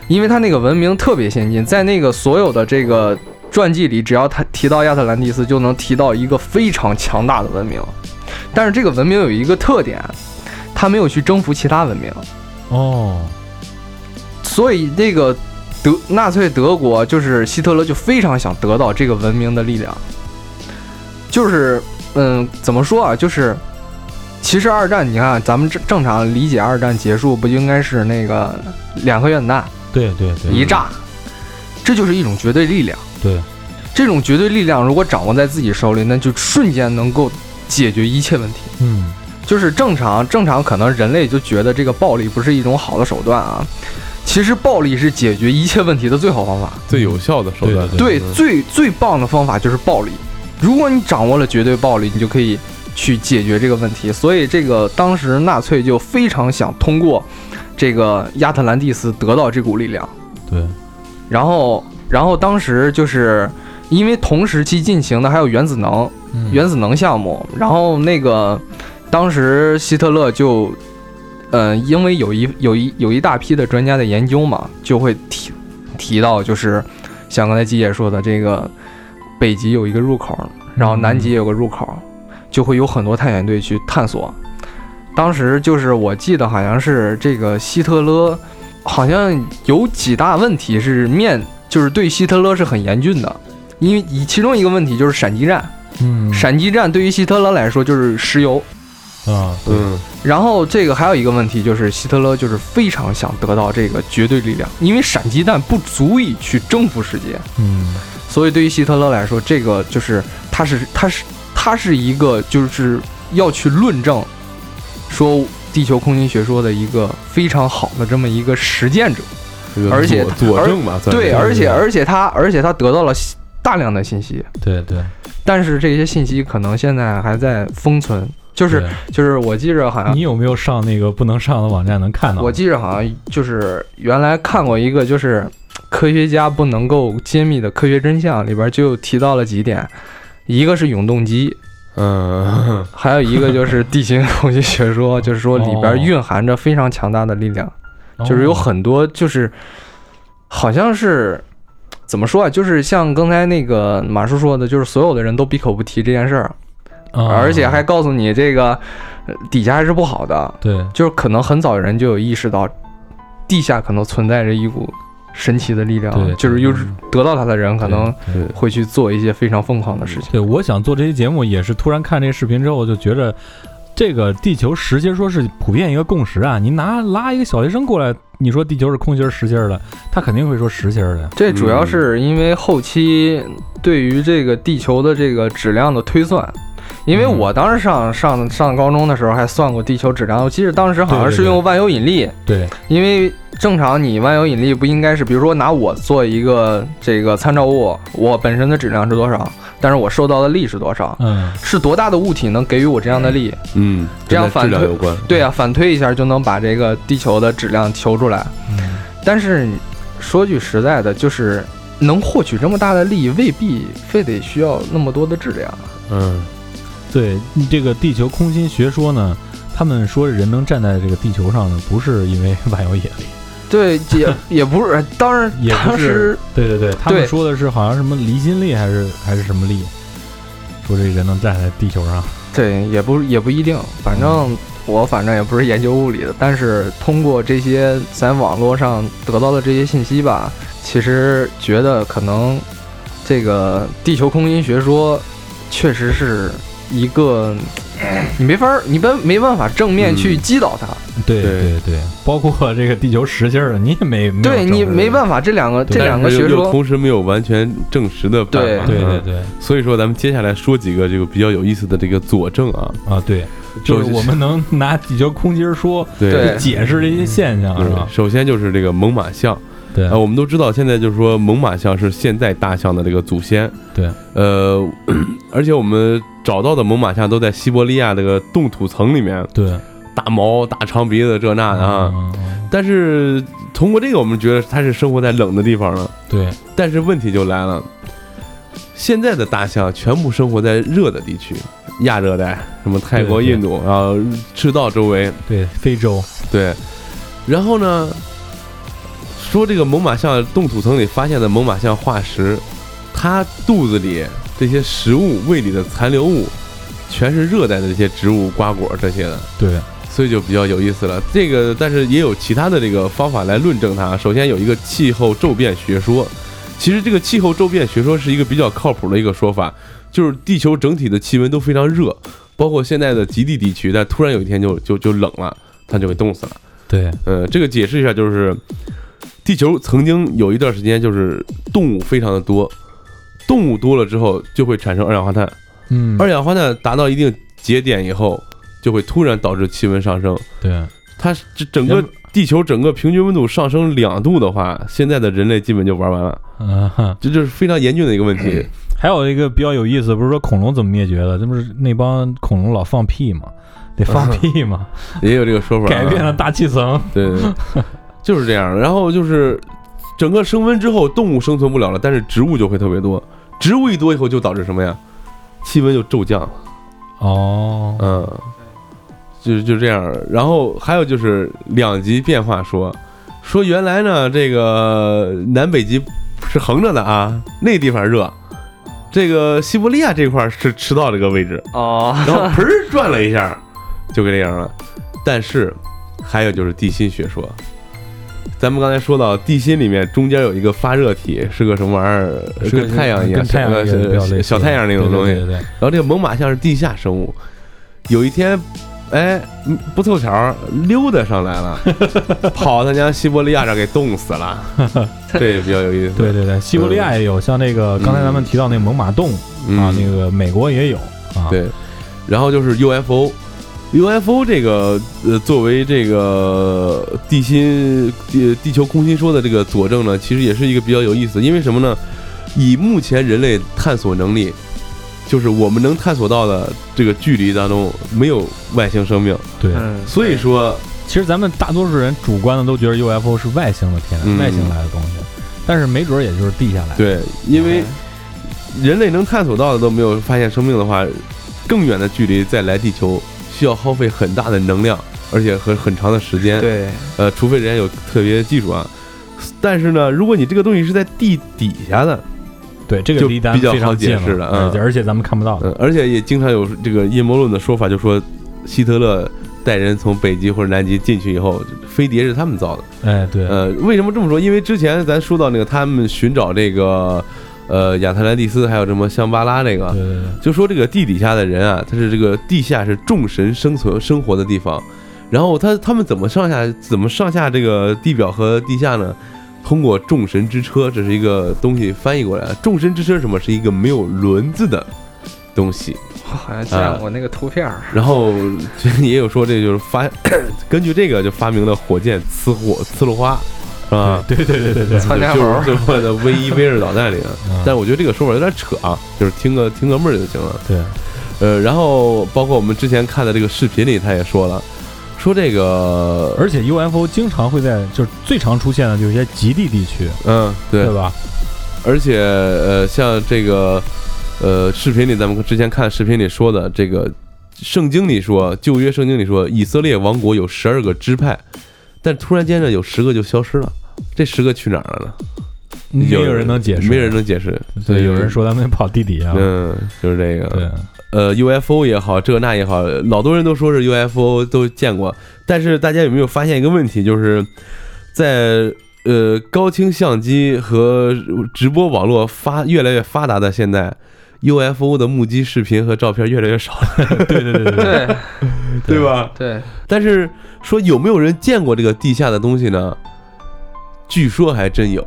因为他那个文明特别先进，在那个所有的这个传记里，只要他提到亚特兰蒂斯，就能提到一个非常强大的文明。但是这个文明有一个特点，他没有去征服其他文明，哦，所以这个德纳粹德国就是希特勒就非常想得到这个文明的力量，就是嗯，怎么说啊？就是其实二战，你看咱们正正常理解二战结束不就应该是那个两颗原子弹对对对，一炸，这就是一种绝对力量。对，这种绝对力量如果掌握在自己手里，那就瞬间能够解决一切问题。嗯，就是正常，正常可能人类就觉得这个暴力不是一种好的手段啊。其实暴力是解决一切问题的最好方法。最有效的手段。对最最棒的方法就是暴力。如果你掌握了绝对暴力，你就可以去解决这个问题。所以这个当时纳粹就非常想通过这个亚特兰蒂斯得到这股力量。对，然后，然后当时就是因为同时期进行的还有原子能，嗯原子能项目，然后那个当时希特勒就，呃，因为有一有一有一大批的专家的研究嘛，就会提提到就是像刚才季姐说的这个北极有一个入口，然后南极也有个入口，就会有很多探险队去探索。当时就是我记得好像是这个希特勒，好像有几大问题是面，就是对希特勒是很严峻的，因为以其中一个问题就是闪击战。嗯。闪击战对于希特勒来说就是石油，啊，嗯，然后这个还有一个问题就是希特勒就是非常想得到这个绝对力量，因为闪击弹不足以去征服世界，嗯。所以对于希特勒来说，这个就是他是他是他是一个就是要去论证说地球空心学说的一个非常好的这么一个实践者，而且佐佐证吧，对，而且而且他而且他得到了大量的信息，对对，但是这些信息可能现在还在封存，就是就是我记着好像你有没有上那个不能上的网站能看到？我记着好像就是原来看过一个，就是科学家不能够揭秘的科学真相，里边就提到了几点，一个是永动机，嗯，还有一个就是地心空间学说，就是说里边蕴含着非常强大的力量，哦就是有很多就是好像是。怎么说啊？就是像刚才那个马叔说的，就是所有的人都闭口不提这件事儿，啊而且还告诉你这个呃底下还是不好的，对就是可能很早人就有意识到，地下可能存在着一股神奇的力量，对，就是又是得到它的人可能会去做一些非常疯狂的事情。对，我想做这期节目也是突然看这个视频之后就觉着，这个地球实心说是普遍一个共识啊。你拿拉一个小学生过来，你说地球是空心儿实心儿的，他肯定会说实心儿的。这主要是因为后期对于这个地球的这个质量的推算。因为嗯。我当时上上上高中的时候还算过地球质量，我记得当时好像是用万有引力，对，因为正常你万有引力不应该是，比如说拿我做一个这个参照物，我本身的质量是多少，但是我受到的力是多少，嗯，是多大的物体能给予我这样的力？嗯，这样反推对啊，反推一下就能把这个地球的质量求出来。嗯。但是说句实在的，就是能获取这么大的力，未必非得需要那么多的质量。嗯，对，这个地球空心学说呢，他们说人能站在这个地球上呢，不是因为万有引力，对，也 也不是，当然也不是对对对，他们说的是好像什么离心力还是还是什么力，说这人能站在地球上。对，也不也不一定，反正我反正也不是研究物理的，但是通过这些在网络上得到的这些信息吧，其实觉得可能这个地球空心学说确实是一个你没法儿，你没没办法正面去嗯击倒它，对对对对，包括这个地球实心儿的，你也没没对你没办法，这两个这两个学说，同时没有完全证实的办法。嗯对对对所以说，咱们接下来说几个这个比较有意思的这个佐证啊。啊对，就是我们能拿地球空心儿说对解释这些现象，是吧，？首先就是这个猛犸象对啊，我们都知道，现在就是说猛犸象是现在大象的这个祖先。对，呃，而且我们找到的猛犸象都在西伯利亚这个冻土层里面，对大毛、大长鼻子这那的啊。但是通过这个，我们觉得它是生活在冷的地方了。对但是问题就来了，现在的大象全部生活在热的地区，亚热带，什么泰国、印度，然后赤道周围，对，非洲对。然后呢，说这个猛犸象冻土层里发现的猛犸象化石，它肚子里这些食物、胃里的残留物，全是热带的这些植物、瓜果这些的。对所以就比较有意思了。这个，但是也有其他的这个方法来论证它。首先有一个气候骤变学说，其实这个气候骤变学说是一个比较靠谱的一个说法，就是地球整体的气温都非常热，包括现在的极地地区，但突然有一天就就就冷了，它就给冻死了。对呃，这个解释一下，就是地球曾经有一段时间就是动物非常的多，动物多了之后就会产生二氧化碳，嗯二氧化碳达到一定节点以后，就会突然导致气温上升。对它这整个地球整个平均温度上升两度的话，现在的人类基本就玩完了，嗯哼。这就是非常严峻的一个问题。还有一个比较有意思，不是说恐龙怎么灭绝的？这不是那帮恐龙老放屁吗？得放屁吗，也有这个说法啊，改变了大气层。对，对对就是这样。然后就是整个升温之后，动物生存不了了，但是植物就会特别多。植物一多以后，就导致什么呀？气温就骤降。哦，嗯，就就这样。然后还有就是两极变化说，说原来呢，这个南北极是横着的啊，那地方热。这个西伯利亚这块儿是赤道这个位置，哦，然后盆儿转了一下，就给这样了。但是还有就是地心学说，咱们刚才说到地心里面中间有一个发热体，是个什么玩意儿？是跟太阳一样，太阳小太阳那种东西。对对对对然后这个猛犸象是地下生物，有一天，哎，嗯不凑巧溜达上来了，跑他娘西伯利亚这给冻死了，这也比较有意思。对对对，西伯利亚也有，像那个刚才咱们提到那个猛犸洞嗯啊，那个美国也有啊。对，然后就是 UFO。UFO 这个呃，作为这个地心地地球空心说的这个佐证呢，其实也是一个比较有意思。因为什么呢？以目前人类探索能力，就是我们能探索到的这个距离当中，没有外星生命。对，嗯，所以说，其实咱们大多数人主观的都觉得 UFO 是外星的天嗯外星来的东西，但是没准儿也就是地下来的。对，因为人类能探索到的都没有发现生命的话，更远的距离再来地球，需要耗费很大的能量，而且和很长的时间。对，呃，除非人家有特别的技术啊。但是呢，如果你这个东西是在地底下的，对，这个就离咱比较好非常近解释了嗯而且而且咱们看不到的。嗯，而且也经常有这个阴谋论的说法，就说希特勒带人从北极或者南极进去以后，飞碟是他们造的。哎，对，呃，为什么这么说？因为之前咱说到那个他们寻找这个呃亚特兰蒂斯，还有什么香巴拉这个，对对对，就说这个地底下的人啊，他是这个地下是众神生存生活的地方，然后他他们怎么上下怎么上下这个地表和地下呢？通过众神之车，这是一个东西翻译过来。众神之车什么？是一个没有轮子的东西。我好像见过那个图片儿。然后 也有说，这就是发 根据这个就发明了火箭呲火呲了花，是吧？对对对对对，参加猴儿就是就放在 V 一 V 二导弹里但我觉得这个说法有点扯啊，就是听个听个闷儿就行了。对，呃，然后包括我们之前看的这个视频里，他也说了，说这个，而且 UFO 经常会在就是最常出现的就是一些极地地区，嗯，对对，吧？而且呃，像这个呃视频里，咱们之前看视频里说的，这个圣经里说，旧约圣经里说，以色列王国有十二个支派，但突然间呢，有十个就消失了，这十个去哪儿了呢？没有人能解释，没人能解释。对，有人说他们跑地底下了。嗯，就是这个。对，呃 UFO 也好，这那也好，老多人都说是 UFO 都见过，但是大家有没有发现一个问题，就是在呃高清相机和直播网络发越来越发达的现在，UFO 的目击视频和照片越来越少了，对对对，对对吧？对，但是说有没有人见过这个地下的东西呢？据说还真有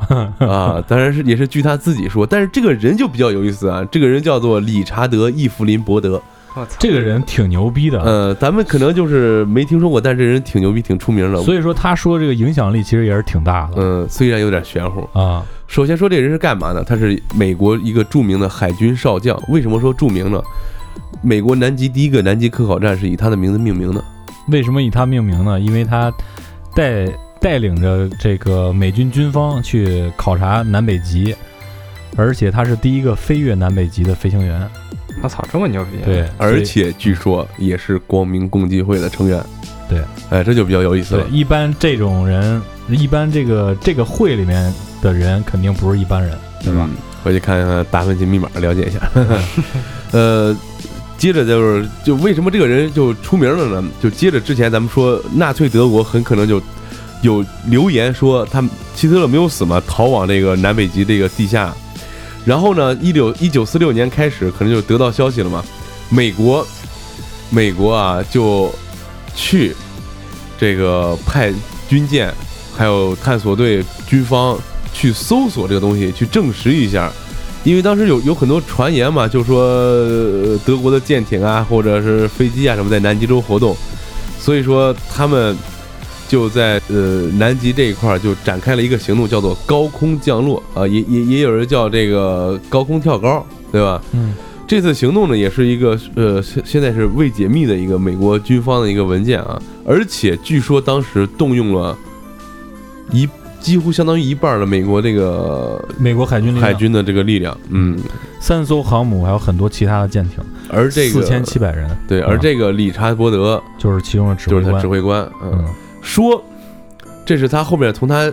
啊，当然是也是据他自己说。但是这个人就比较有意思啊，这个人叫做理查德·伊芙林·伯德。我操，这个人挺牛逼的。呃，咱们可能就是没听说过，但是这人挺牛逼，挺出名的。所以说他说这个影响力其实也是挺大的嗯，虽然有点玄乎。啊。首先说这人是干嘛的？他是美国一个著名的海军少将。为什么说著名呢？美国南极第一个南极科考站是以他的名字命名的。为什么以他命名呢？因为他带带领着这个美军军方去考察南北极，而且他是第一个飞越南北极的飞行员。我操，这么牛逼！对，而且据说也是光明共济会的成员。对，哎，这就比较有意思了。对一般这种人，一般这个这个会里面的人肯定不是一般人，对吧？嗯？回去看看达芬奇密码，了解一下。呃，接着就是，就为什么这个人就出名了呢？就接着之前咱们说，纳粹德国很可能就有留言说他们希特勒没有死嘛，逃往这个南北极这个地下。然后呢，一九一九四六年开始，可能就得到消息了嘛，美国，美国啊就去这个派军舰，还有探索队、军方去搜索这个东西，去证实一下。因为当时有有很多传言嘛，就说德国的舰艇啊，或者是飞机啊什么在南极洲活动，所以说他们就在呃南极这一块儿就展开了一个行动，叫做高空降落啊、也也也有人叫这个高空跳高，对吧？嗯，这次行动呢，也是一个呃，现现在是未解密的一个美国军方的一个文件啊，而且据说当时动用了一几乎相当于一半的美国这个美国海军海军的这个力量，嗯，三艘航母，还有很多其他的舰艇，而这个四千七百人，对，啊而这个理查伯德就是其中的指就是他挥官。指挥官，嗯，嗯，说这是他后面从他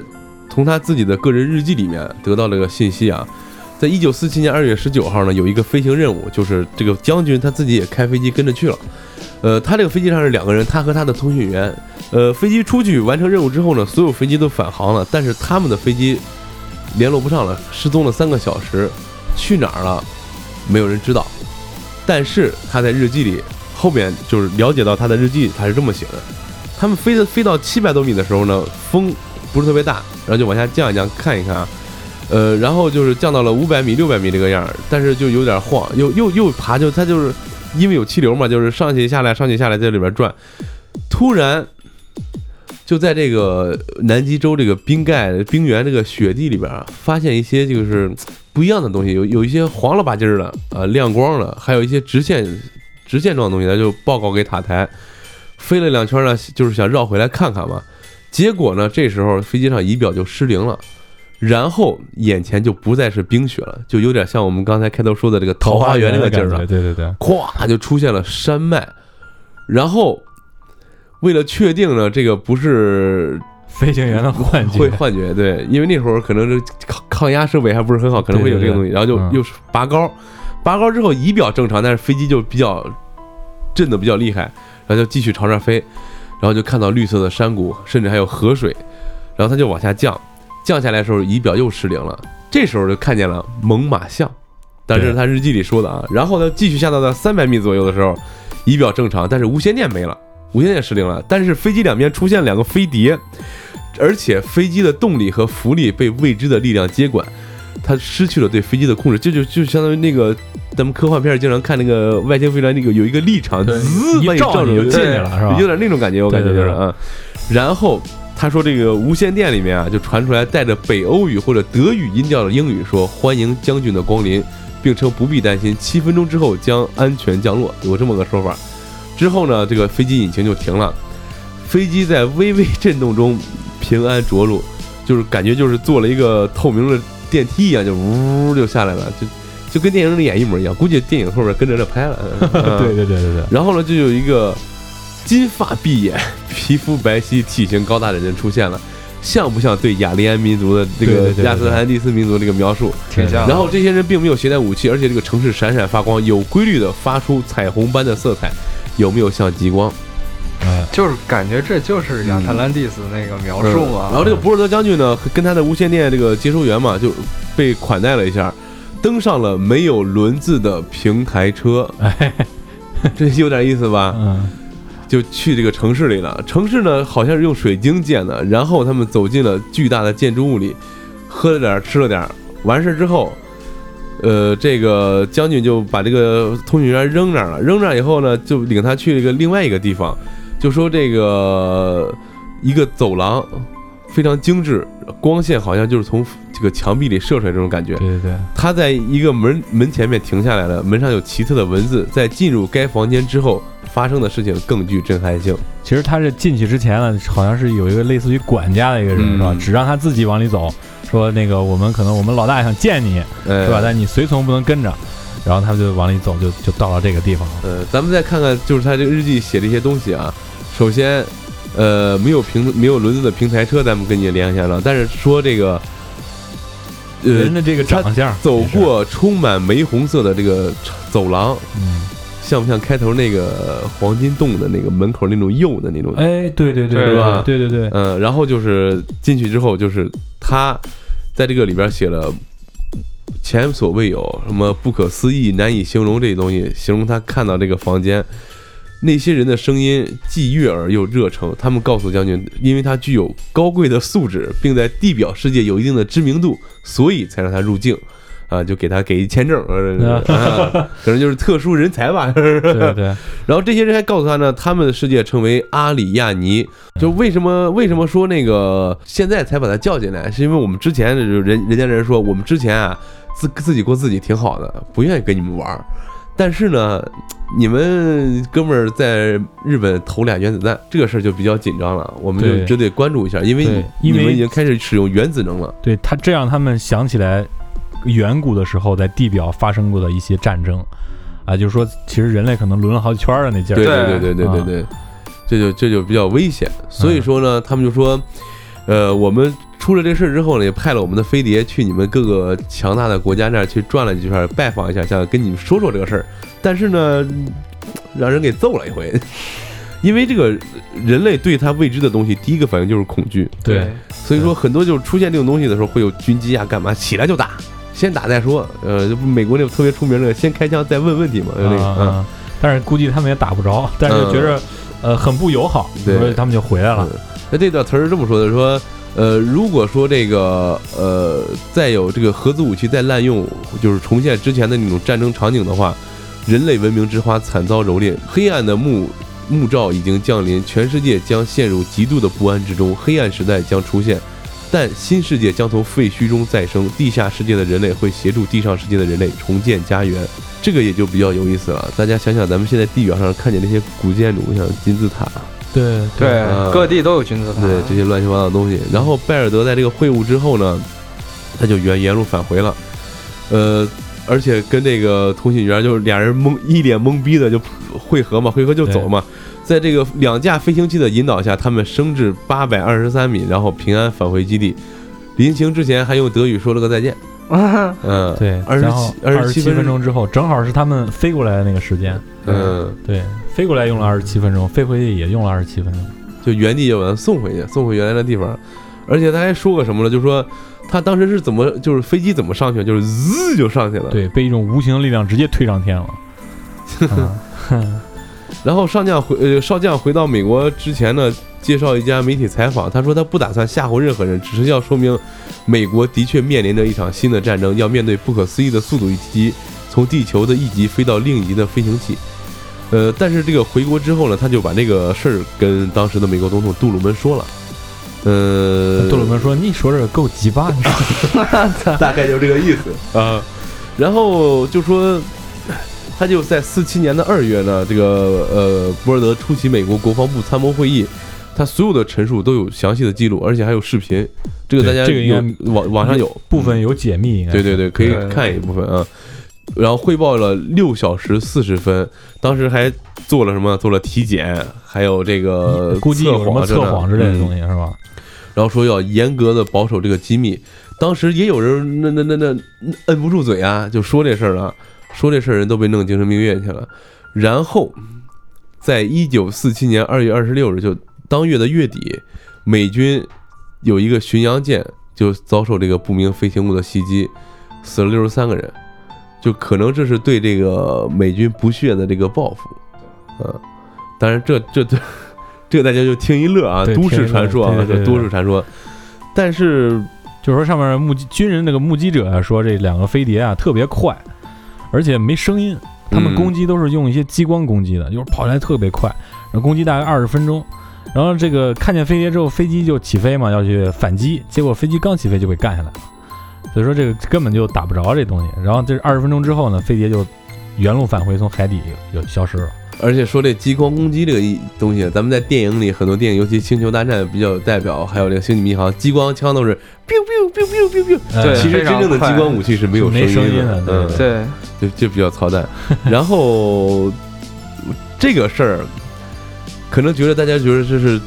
从他自己的个人日记里面得到了个信息啊。在一九四七年二月十九号呢，有一个飞行任务，就是这个将军他自己也开飞机跟着去了。呃，他这个飞机上是两个人，他和他的通讯员。呃，飞机出去完成任务之后呢，所有飞机都返航了，但是他们的飞机联络不上了，失踪了三个小时，去哪儿了？没有人知道。但是他在日记里后面就是了解到他的日记，他是这么写的：他们飞的飞到七百多米的时候呢，风不是特别大，然后就往下降一降，看一看啊，呃，然后就是降到了五百米、六百米这个样儿，但是就有点晃，又又又爬，就它就是因为有气流嘛，就是上去下来，上去下来，在里边转，突然就在这个南极洲这个冰盖冰原这个雪地里边啊，发现一些就是不一样的东西，有有一些黄了吧唧的啊、亮光了，还有一些直线直线状的东西，他就报告给塔台，飞了两圈呢，就是想绕回来看看嘛。结果呢，这时候飞机上仪表就失灵了，然后眼前就不再是冰雪了，就有点像我们刚才开头说的这个桃花源那个劲儿了。对对对，咵就出现了山脉，然后为了确定呢，这个不是飞行员的幻觉。会，幻觉，对，因为那会儿可能是抗抗压设备还不是很好，可能会有这个东西，然后就嗯又是拔高，拔高之后仪表正常，但是飞机就比较震的比较厉害，然后就继续朝这飞，然后就看到绿色的山谷，甚至还有河水，然后它就往下降，降下来的时候仪表又失灵了，这时候就看见了猛犸象，但是对他日记里说的啊，然后呢继续下到到三百米左右的时候，仪表正常，但是无线电没了，无线电失灵了，但是飞机两边出现两个飞碟，而且飞机的动力和浮力被未知的力量接管，它失去了对飞机的控制，这就就相当于那个咱们科幻片儿经常看那个外星飞船那个有一个立场，对滋把你照着就进去了是吧？有点那种感觉，我感觉就是啊。然后他说这个无线电里面啊，就传出来带着北欧语或者德语音调的英语说欢迎将军的光临，并称不必担心，七分钟之后将安全降落，有这么个说法。之后呢，这个飞机引擎就停了，飞机在微微震动中平安着陆，就是感觉就是做了一个透明的电梯一样，就呜就下来了，就就跟电影里演一模一样。估计电影后面跟着这拍了。嗯对对对对对，然后呢，就有一个金发碧眼、皮肤白皙、体型高大的人出现了，像不像对雅利安民族的这个亚特兰蒂斯民族这个描述？挺像。然后这些人并没有携带武器，而且这个城市闪闪发光，有规律的发出彩虹般的色彩，有没有像极光？哎，就是感觉这就是亚特兰蒂斯那个描述嘛。嗯然后这个博尔德将军呢，跟他的无线电这个接收员嘛，就被款待了一下，登上了没有轮子的平台车，哎，这有点意思吧？嗯，就去这个城市里了。城市呢，好像是用水晶建的。然后他们走进了巨大的建筑物里，喝了点儿，吃了点儿。完事儿之后，呃，这个将军就把这个通讯员扔那儿了。扔那儿以后呢，就领他去了一个另外一个地方，就说这个一个走廊非常精致，光线好像就是从这个墙壁里射出来这种感觉。对对对，他在一个门门前面停下来了，门上有奇特的文字。在进入该房间之后，发生的事情更具震撼性。其实他是进去之前呢，好像是有一个类似于管家的一个人，嗯是吧？只让他自己往里走，说那个我们可能我们老大想见你，呃，是吧？但你随从不能跟着。然后他们就往里走，就就到了这个地方了。呃，咱们再看看，就是他这个日记写的一些东西啊。首先，呃，没有平没有轮子的平台车，咱们跟你联想了。但是说这个，呃人，的这个长相，走，过充满玫红色的这个走廊，嗯，像不像开头那个黄金洞的那个门口那种釉的那种？哎，对对对，是吧对对对，嗯，然后就是进去之后，就是他在这个里边写了前所未有，什么不可思议、难以形容这些东西，形容他看到这个房间。那些人的声音既悦耳又热诚，他们告诉将军，因为他具有高贵的素质，并在地表世界有一定的知名度，所以才让他入境，啊，就给他给一签证，呃啊 可能就是特殊人才吧。对对对，然后这些人还告诉他呢，他们的世界称为阿里亚尼。就为什么为什么说那个现在才把他叫进来，是因为我们之前的人人家人说我们之前啊自自己过自己挺好的，不愿意跟你们玩儿。但是呢，你们哥们儿在日本投俩原子弹，这个事儿就比较紧张了，我们就对就得关注一下，因为你们已经开始使用原子能了。对他这让他们想起来远古的时候在地表发生过的一些战争，啊，就是说其实人类可能轮了好几圈儿的那劲儿。对对对对对对对，这就这就比较危险。所以说呢，他们就说，呃，我们出了这事儿之后呢，也派了我们的飞碟去你们各个强大的国家那儿去转了几圈，拜访一下，想跟你们说说这个事儿。但是呢，让人给揍了一回，因为这个人类对他未知的东西，第一个反应就是恐惧。对所以说，很多就是出现这种东西的时候，会有军机啊，干嘛起来就打，先打再说。呃，不美国那个特别出名的，先开枪再问问题嘛，那个，嗯。啊，但是估计他们也打不着，但是就觉着呃很不友好，对所以他们就回来了。那这段词是这么说的：说，呃，如果说这个呃再有这个核子武器再滥用，就是重现之前的那种战争场景的话，人类文明之花惨遭蹂躏，黑暗的幕幕罩已经降临，全世界将陷入极度的不安之中，黑暗时代将出现。但新世界将从废墟中再生，地下世界的人类会协助地上世界的人类重建家园，这个也就比较有意思了。大家想想，咱们现在地表上看见那些古建筑，像金字塔，对对嗯，各地都有君子塔。对这些乱七八糟的东西。然后拜尔德在这个会晤之后呢，他就原沿路返回了，呃，而且跟这个通信员就是俩人懵一脸懵逼的就汇合嘛，汇合就走嘛。在这个两架飞行器的引导下，他们升至八百二十三米，然后平安返回基地。临行之前还用德语说了个再见。嗯，对，二十七二十七。分钟之后，正好是他们飞过来的那个时间。嗯，对，飞过来用了二十七分钟，飞回去也用了二十七分钟。就原地就把它送回去，送回原来的地方。而且他还说个什么了？就说他当时是怎么，就是飞机怎么上去，就是滋就上去了。对，被一种无形的力量直接推上天了。嗯 然后上将回呃少将回到美国之前呢，介绍一家媒体采访，他说他不打算吓唬任何人，只是要说明美国的确面临着一场新的战争，要面对不可思议的速度以及从地球的一级飞到另一级的飞行器。呃，但是这个回国之后呢，他就把这个事儿跟当时的美国总统杜鲁门说了。呃，杜鲁门说：“你说这个够鸡巴，你说 大概就这个意思啊。然后就说，他就在四七年的二月呢，这个呃博尔德出席美国国防部参谋会议，他所有的陈述都有详细的记录，而且还有视频。这个大家这个应该有网网上有，部分有解密，应该是对对对，可以看一部分啊。然后汇报了六小时四十分，当时还做了什么？做了体检，还有这个估计有什么测谎之类的东西。西是吧？然后说要严格的保守这个机密。当时也有人那那那那摁不住嘴啊，就说这事儿了，说这事儿人都被弄精神病院去了。然后，在一九四七年二月二十六日，就当月的月底，美军有一个巡洋舰就遭受这个不明飞行物的袭击，死了六十三个人，就可能这是对这个美军不屑的这个报复，嗯，当然这这这 这个大家就听一乐啊，都市传说啊，都市传说，但是就是说上面目击军人那个目击者啊说这两个飞碟啊特别快，而且没声音，他们嗯攻击都是用一些激光攻击的，就是跑起来特别快，然后攻击大概二十分钟。然后这个看见飞碟之后，飞机就起飞嘛，要去反击，结果飞机刚起飞就被干下来了，所以说这个根本就打不着这东西。然后这二十分钟之后呢，飞碟就原路返回，从海底就消失了。而且说这激光攻击这个一东西，咱们在电影里很多电影，尤其《星球大战》比较有代表，还有这个《星际迷航》，激光枪都是 biu biu biu biu biu biu。其实真正的激光武器是没有没声音的，的嗯，对，就就比较操蛋。然后这个事儿，可能觉得大家觉得这是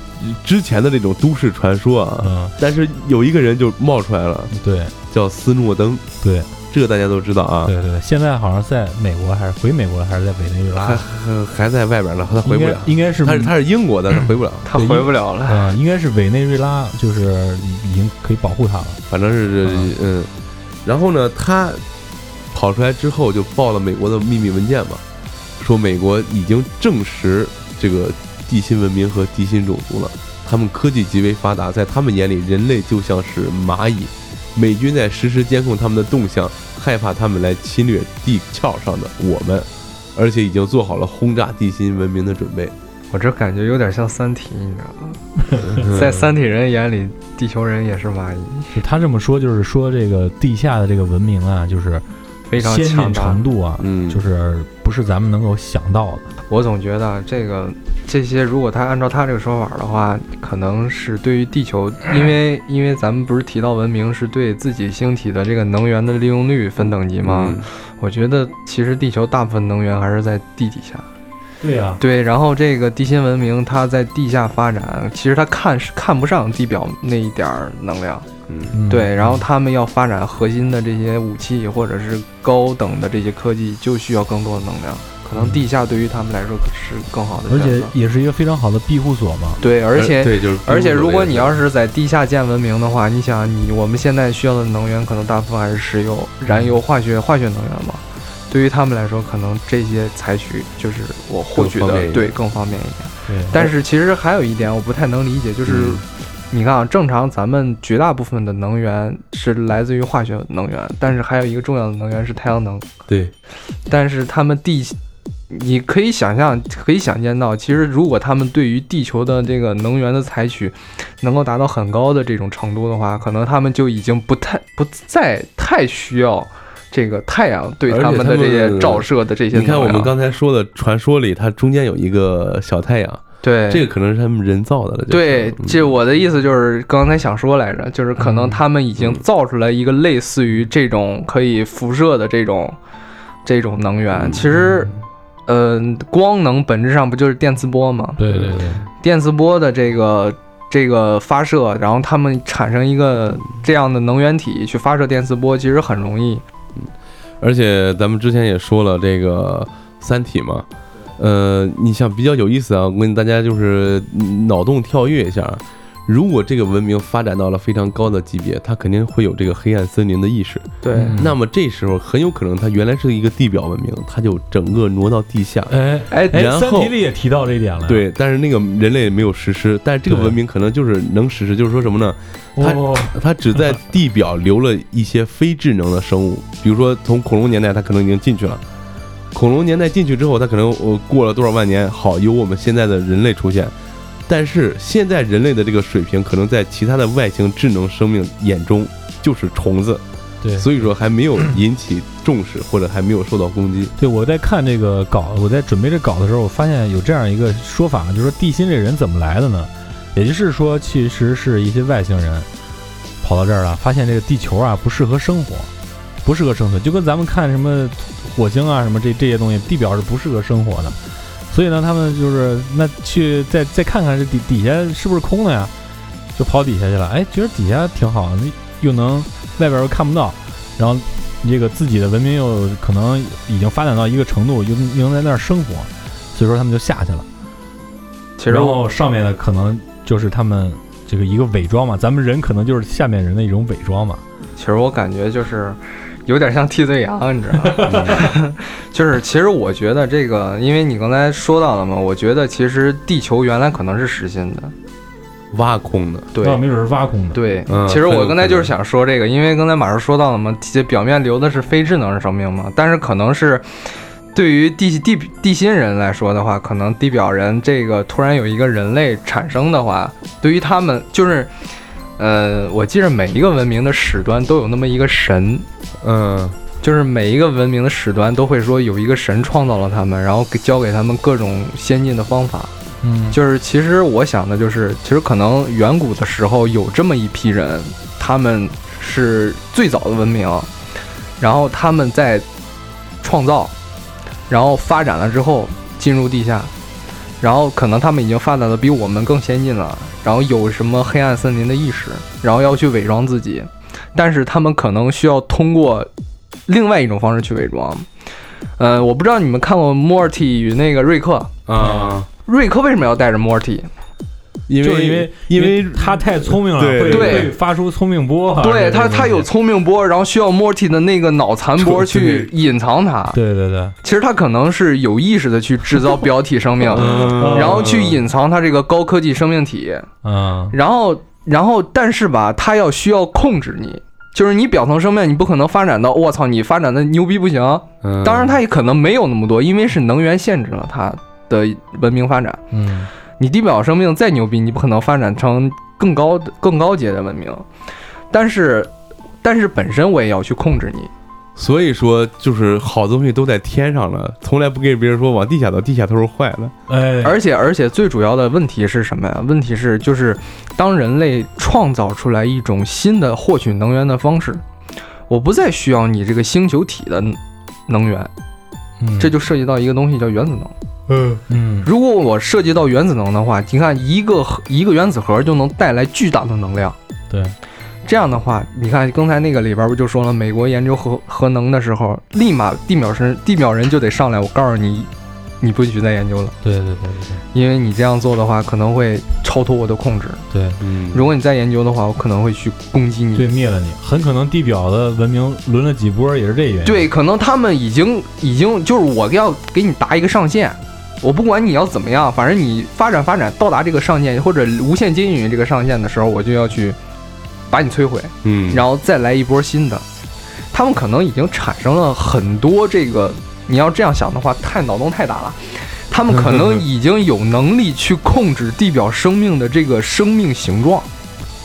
之前的那种都市传说啊，嗯，但是有一个人就冒出来了，对。叫斯诺登，对。这个大家都知道啊，对对，现在好像在美国还是回美国了，还是在委内瑞拉？还还在外边呢，他回不了，应该是他是他是英国的，他回不了，他回不了了。呃，应该是委内瑞拉，就是已经可以保护他了。反正是嗯，然后呢，他跑出来之后就报了美国的秘密文件嘛，说美国已经证实这个地心文明和地心种族了，他们科技极为发达，在他们眼里，人类就像是蚂蚁，美军在实时监控他们的动向，害怕他们来侵略地壳上的我们，而且已经做好了轰炸地心文明的准备。我这感觉有点像《三体》，你知道吗？在三体人眼里，地球人也是蚂蚁，他这么说，就是说这个地下的这个文明啊，就是非常先进强大程。度啊，嗯，就是不是咱们能够想到的。我总觉得这个这些，如果他按照他这个说法的话，可能是对于地球，因为 因为咱们不是提到文明是对自己星体的这个能源的利用率分等级吗？嗯我觉得其实地球大部分能源还是在地底下。对呀、对，然后这个地心文明它在地下发展，其实它看是看不上地表那一点儿能量。嗯嗯对，然后他们要发展核心的这些武器或者是高等的这些科技，就需要更多的能量。可能地下对于他们来说是更好的而且。也是一个非常好的庇护所嘛。对，而且对，就是而且如果你要是是在地下建文明的话，你想你我们现在需要的能源可能大部分还是石油、燃油、化学、化学能源嘛。对于他们来说，可能这些采取就是我获取的对更方便一点。对，但是其实还有一点我不太能理解，就是嗯你看啊，正常咱们绝大部分的能源是来自于化学能源，但是还有一个重要的能源是太阳能。对，但是他们地，你可以想象，可以想见到，其实如果他们对于地球的这个能源的采取能够达到很高的这种程度的话，可能他们就已经不太不再太需要这个太阳对他们的这些照射的这些。你看我们刚才说的传说里，它中间有一个小太阳，对这个可能是他们人造的了。对，嗯这我的意思就是刚才想说来着，就是可能他们已经造出来一个类似于这种可以辐射的这种这种能源。嗯其实，嗯、光能本质上不就是电磁波吗？对对对，电磁波的这个这个发射，然后他们产生一个这样的能源体去发射电磁波，其实很容易。而且咱们之前也说了这个《三体》嘛，呃，你想比较有意思啊，我跟大家就是脑洞跳跃一下啊，如果这个文明发展到了非常高的级别，它肯定会有这个黑暗森林的意识。对，嗯那么这时候很有可能它原来是一个地表文明，它就整个挪到地下。哎哎哎，然后三体里也提到这一点了。对，但是那个人类没有实施，但是这个文明可能就是能实施，就是说什么呢？它哦，它只在地表留了一些非智能的生物，比如说从恐龙年代，它可能已经进去了。恐龙年代进去之后，它可能呃过了多少万年，好有我们现在的人类出现。但是现在人类的这个水平，可能在其他的外星智能生命眼中就是虫子，对，所以说还没有引起重视，或者还没有受到攻击。对，我在看这个稿，我在准备这稿的时候，我发现有这样一个说法，就是说地心这人怎么来的呢？也就是说，其实是一些外星人跑到这儿了，发现这个地球啊不适合生活，不适合生存，就跟咱们看什么火星啊什么这这些东西，地表是不适合生活的。所以呢，他们就是那去再再看看这底底下是不是空的呀？就跑底下去了。哎，觉得底下挺好，那又能外边又看不到，然后这个自己的文明又可能已经发展到一个程度，又又能在那儿生活，所以说他们就下去了。其实然后上面的可能就是他们这个一个伪装嘛，咱们人可能就是下面人的一种伪装嘛。其实我感觉就是有点像替罪羊，你知道吗？就是其实我觉得这个，因为你刚才说到了嘛，我觉得其实地球原来可能是实心的，挖空的，对没准是挖空的。对，嗯其实我刚才就是想说这个，因为刚才马叔说到了嘛，这表面留的是非智能生命嘛，但是可能是对于地地地心人来说的话，可能地表人这个突然有一个人类产生的话，对于他们就是，呃，我记着每一个文明的始端都有那么一个神，嗯。就是每一个文明的始端都会说有一个神创造了他们，然后给教给他们各种先进的方法。嗯，就是其实我想的就是，其实可能远古的时候有这么一批人，他们是最早的文明，然后他们在创造，然后发展了之后进入地下，然后可能他们已经发展的比我们更先进了，然后有什么黑暗森林的意识，然后要去伪装自己，但是他们可能需要通过另外一种方式去伪装。呃，我不知道你们看过莫尔蒂与那个瑞克，啊，瑞克为什么要带着莫尔蒂？因为因为因为他太聪明了，对会会发出聪明波。对他，他有聪明波，然后需要 Morty 的那个脑残波去隐藏他。对对对，其实他可能是有意识的去制造表体生命，嗯然后去隐藏他这个高科技生命体。嗯，然后，然后，但是吧，他要需要控制你，就是你表层生命，你不可能发展到我操，你发展的牛逼不行。嗯当然，他也可能没有那么多，因为是能源限制了他的文明发展。嗯，你地表生命再牛逼，你不可能发展成更高的、更高阶的文明。但是，但是本身我也要去控制你。所以说就是好东西都在天上了，从来不跟别人说往地下走，地下都是坏的。哎，而且，而且最主要的问题是什么呀？问题是就是，当人类创造出来一种新的获取能源的方式，我不再需要你这个星球体的能源，嗯这就涉及到一个东西叫原子能。嗯嗯如果我涉及到原子能的话，你看一个核一个原子核就能带来巨大的能量。对，这样的话，你看刚才那个里边不就说了，美国研究核核能的时候，立马地表人地表人就得上来，我告诉你，你不许再研究了，对对对对因为你这样做的话，可能会超脱我的控制。对对，嗯，如果你再研究的话，我可能会去攻击你对。灭了你，很可能地表的文明轮了几波，也是这原因。对，可能他们已经已经就是我要给你达一个上限，我不管你要怎么样，反正你发展发展到达这个上限或者无限接近于这个上限的时候，我就要去把你摧毁。嗯，然后再来一波新的。他们可能已经产生了很多这个，你要这样想的话，太脑洞太大了。他们可能已经有能力去控制地表生命的这个生命形状，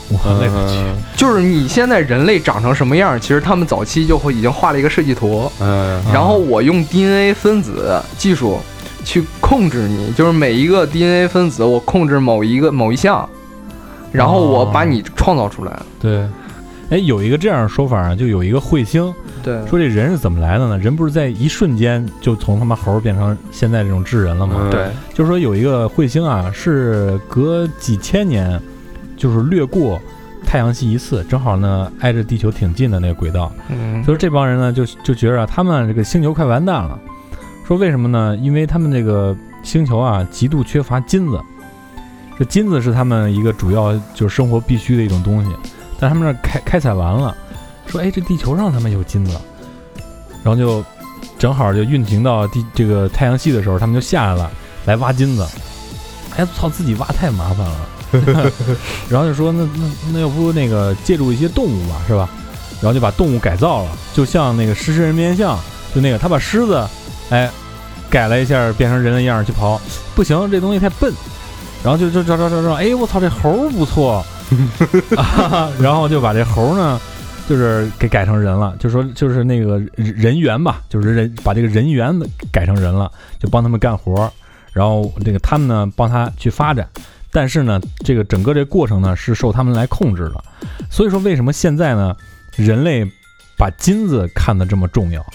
我勒个去！嗯就是你现在人类长成什么样，其实他们早期就会已经画了一个设计图，嗯然后我用 DNA 分子技术去控制你，就是每一个 DNA 分子我控制某一个某一项，然后我把你创造出来。对，哎，有一个这样的说法啊，就有一个彗星对，说这人是怎么来的呢？人不是在一瞬间就从他妈猴变成现在这种智人了吗？嗯对，就是说有一个彗星啊，是隔几千年，就是掠过太阳系一次，正好呢挨着地球挺近的那个轨道。嗯所以这帮人呢就就觉着啊他们这个星球快完蛋了。说为什么呢？因为他们这个星球啊极度缺乏金子，这金子是他们一个主要就是生活必须的一种东西，但他们那开开采完了，说哎这地球上他们有金子，然后就正好就运行到地这个太阳系的时候，他们就下来了来挖金子。哎操，自己挖太麻烦了，然后就说那那那要不那个借助一些动物吧，是吧？然后就把动物改造了，就像那个狮身人面像，就那个他把狮子，哎，改了一下变成人的样儿去刨，不行，这东西太笨，然后就就找找找找，哎，我操，这猴儿不错，啊，然后就把这猴儿呢，就是给改成人了，就说就是那个人人猿吧，就是人把这个人猿改成人了，就帮他们干活儿，然后这个他们呢帮他去发展。但是呢，这个整个这个过程呢是受他们来控制的，所以说为什么现在呢，人类把金子看得这么重要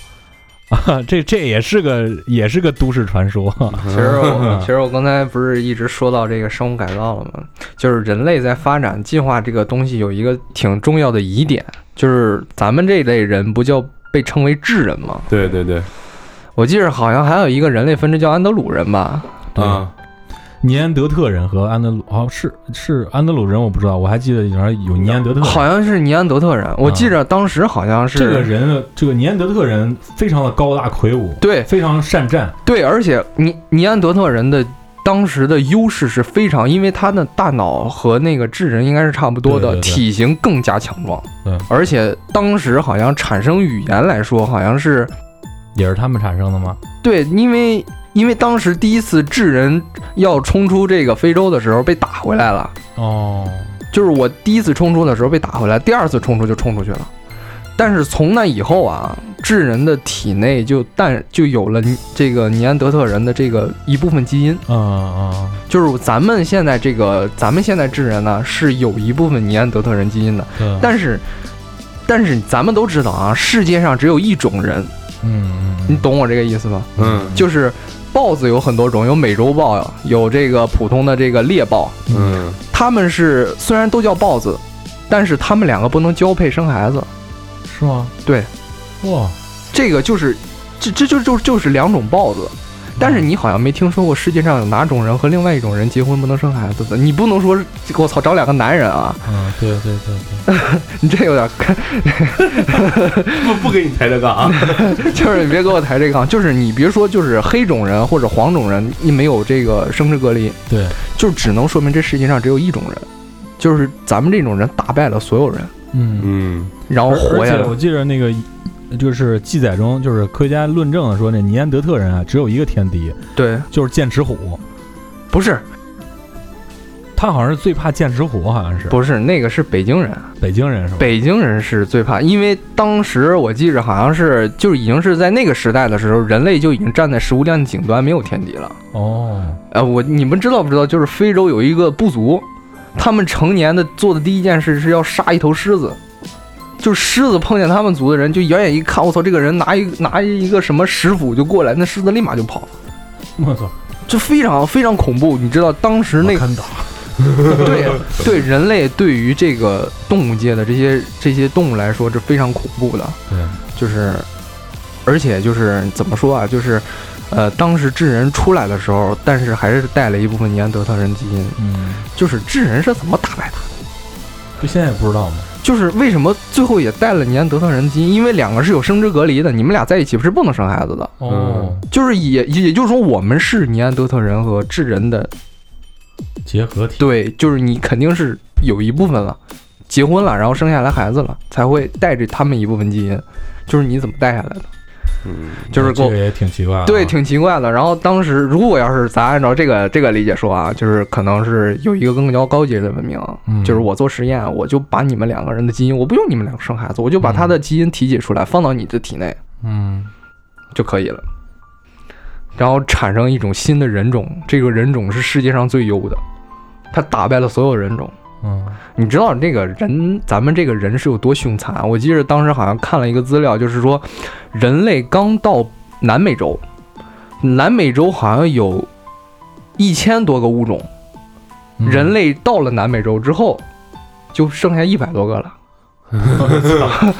啊，这这也是个也是个都市传说。其实我 其实我刚才不是一直说到这个生物改造了吗？就是人类在发展进化这个东西有一个挺重要的疑点，就是咱们这类人不就被称为智人吗？对对对，我记得好像还有一个人类分支叫安德鲁人吧？对啊，尼安德特人和安德鲁，哦，是是安德鲁人，我不知道，我还记得里面有尼安德特人。好像是尼安德特人，我记着当时好像是这个人，这个尼安德特人非常的高大魁梧，对非常善战。对，而且尼尼安德特人的当时的优势是非常，因为他的大脑和那个智人应该是差不多的，对对对体型更加强壮。对而且当时好像产生语言来说，好像是也是他们产生的吗？对，因为因为当时第一次智人要冲出这个非洲的时候被打回来了，哦，就是我第一次冲出的时候被打回来，第二次冲出就冲出去了。但是从那以后啊，智人的体内就但就有了这个尼安德特人的这个一部分基因，嗯嗯，就是咱们现在这个咱们现在智人呢是有一部分尼安德特人基因的，但是但是咱们都知道啊，世界上只有一种人，嗯嗯，你懂我这个意思吗？嗯。就是豹子有很多种，有美洲豹，有这个普通的这个猎豹，嗯它们是虽然都叫豹子，但是它们两个不能交配生孩子。是吗？对，哇，这个就是，这这就就就是两种豹子。但是你好像没听说过世界上有哪种人和另外一种人结婚不能生孩子的？你不能说我操找两个男人啊，嗯，对对对对，你这有点，不不给你抬这杠啊，就是你别给我抬这个杠，就是你别说就是黑种人或者黄种人，你没有这个生殖隔离，对，就只能说明这世界上只有一种人，就是咱们这种人打败了所有人，嗯。嗯然后活下来我。记得那个，就是记载中，就是科学家论证说，那尼安德特人啊，只有一个天敌，对，就是剑齿虎。不是他好像是最怕剑齿虎，好像是不是那个是北京人，北京人是吧？北京人是最怕，因为当时我记着好像是就是已经是在那个时代的时候，人类就已经站在食物链的顶端，没有天敌了。哦，呃，我你们知道不知道？就是非洲有一个部族，他们成年的做的第一件事是要杀一头狮子。就狮子碰见他们族的人，就远远一看，我操，这个人拿一拿一个什么石斧就过来，那狮子立马就跑，我操，就非常非常恐怖。你知道当时那个对对人类对于这个动物界的这些这些动物来说是非常恐怖的，对，就是而且就是怎么说啊，就是呃，当时智人出来的时候，但是还是带了一部分尼安德特人基因。嗯，就是智人是怎么打败他的？就现在也不知道吗？就是为什么最后也带了尼安德特人基因？因为两个是有生殖隔离的，你们俩在一起是不能生孩子的。哦，就是也也就是说，我们是尼安德特人和智人的结合体，对，就是你肯定是有一部分了，结婚了，然后生下来孩子了，才会带着他们一部分基因。就是你怎么带下来的？嗯就是够这个也挺奇怪对，挺奇怪的。然后当时如果要是咱按照这个这个理解说啊，就是可能是有一个更高高级的文明，嗯就是我做实验，我就把你们两个人的基因，我不用你们两个生孩子，我就把他的基因提取出来，放到你的体内嗯，就可以了。然后产生一种新的人种，这个人种是世界上最优的，他打败了所有人种。嗯你知道这个人，咱们这个人是有多凶残啊？我记得当时好像看了一个资料，就是说，人类刚到南美洲，南美洲好像有一千多个物种，嗯，人类到了南美洲之后，就剩下一百多个了。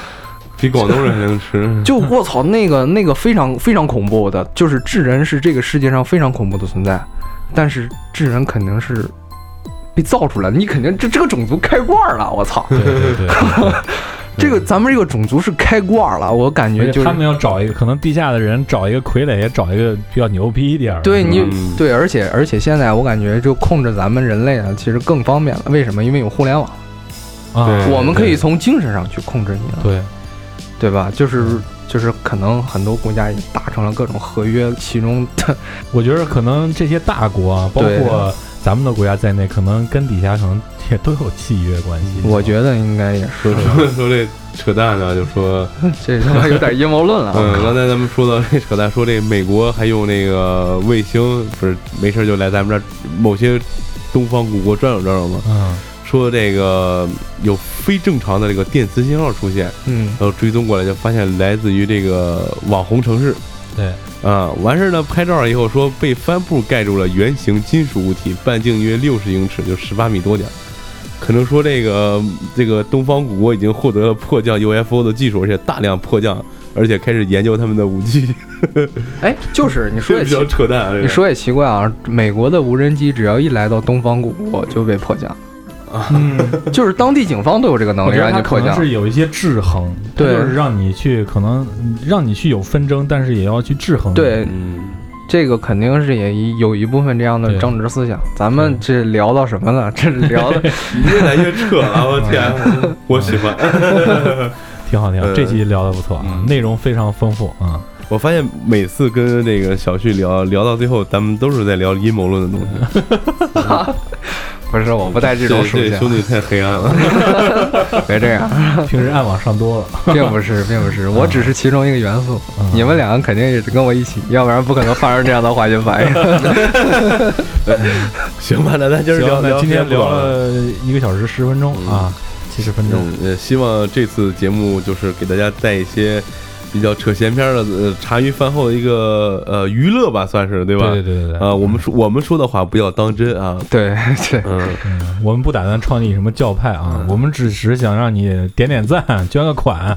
比广东人还能吃，就我操，那个那个非常非常恐怖的，就是智人是这个世界上非常恐怖的存在，但是智人肯定是被造出来的，你肯定这这个种族开挂了，我操！对对对，这个咱们这个种族是开挂了，我感觉就是他们要找一个，可能地下的人找一个傀儡，也找一个比较牛逼一点。对你嗯对，而且而且现在我感觉就控制咱们人类啊，其实更方便了。为什么？因为有互联网，啊，我们可以从精神上去控制你了，对，对吧？就是就是可能很多国家也达成了各种合约，其中的我觉得可能这些大国啊，包括咱们的国家在内，可能跟底下可能也都有契约关系。我觉得应该也是，说说这扯淡呢，就说，这他妈有点阴谋论了。嗯，刚才咱们说到这扯淡，说这美国还用那个卫星，不是没事就来咱们这儿某些东方古国转悠转悠吗？嗯，说这个有非正常的这个电磁信号出现，嗯然后追踪过来就发现来自于这个网红城市对，啊。完事儿呢，拍照以后说被帆布盖住了圆形金属物体，半径约六十英尺，就十八米多点儿。可能说这个这个东方古国已经获得了迫降 UFO 的技术，而且大量迫降，而且开始研究他们的武器。哎，就是你说也 比较奇，扯淡啊！你说也奇怪啊，美国的无人机只要一来到东方古国就被迫降，嗯，就是当地警方都有这个能力让你。可能是有一些制衡，对就是让你去可能让你去有纷争，但是也要去制衡。对，嗯，这个肯定是也有一部分这样的政治思想。咱们这聊到什么了？这聊的越来越扯了，我天，我喜欢。挺好挺好，呃这期聊的不错啊嗯，内容非常丰富啊。我发现每次跟那个小旭聊聊到最后，咱们都是在聊阴谋论的东西。不是我不带这种属性，兄弟太黑暗了。别这样，平时暗网上多了，并不是，并不是，我只是其中一个元素。嗯你们两个肯定也是跟我一起，要不然不可能发生这样的化学反应。行吧，那咱今儿聊今天聊了。了一个小时十分钟啊，七十分钟。嗯，呃，希望这次节目就是给大家带一些比较扯闲篇儿的，呃，茶余饭后的一个呃娱乐吧，算是对吧？对对对对对，啊，我们说我们说的话不要当真啊。对 对，嗯，嗯，我们不打算创立什么教派啊，我们只是想让你点点赞、捐个款。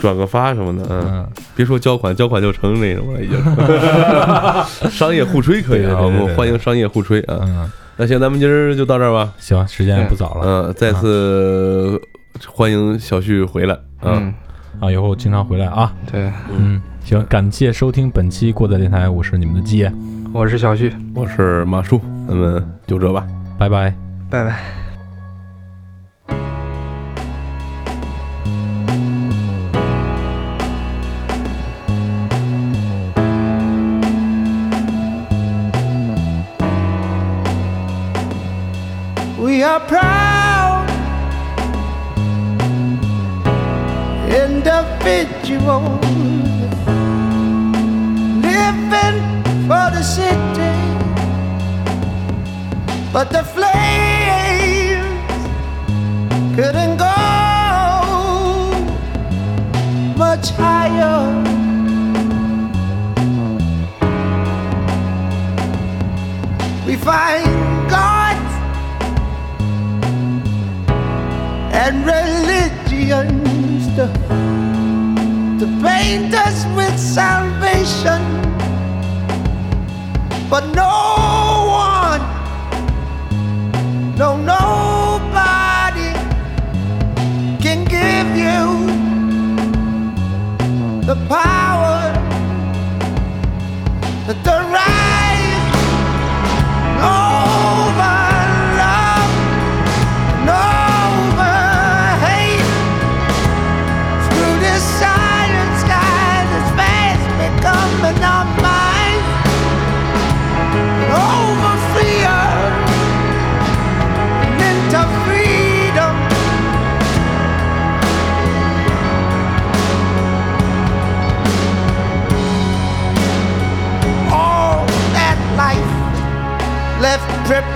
转个发什么的，嗯，嗯，别说交款，交款就成那什么了，已经。商业互吹可以啊，对对对对我们欢迎商业互吹啊。嗯，那行，咱们今儿就到这儿吧。行，时间也不早了嗯，再次欢迎小旭回来啊。嗯，啊，以后经常回来啊。对，嗯，行，感谢收听本期过载电台，我是你们的鸡爷，我是小旭，我是马叔，咱们就这吧。拜拜。拜拜。We are proud individuals living for the city, but the flames couldn't go much higher. We find God and religions to, to paint us with salvation. But no one, no, nobody can give you the power to rise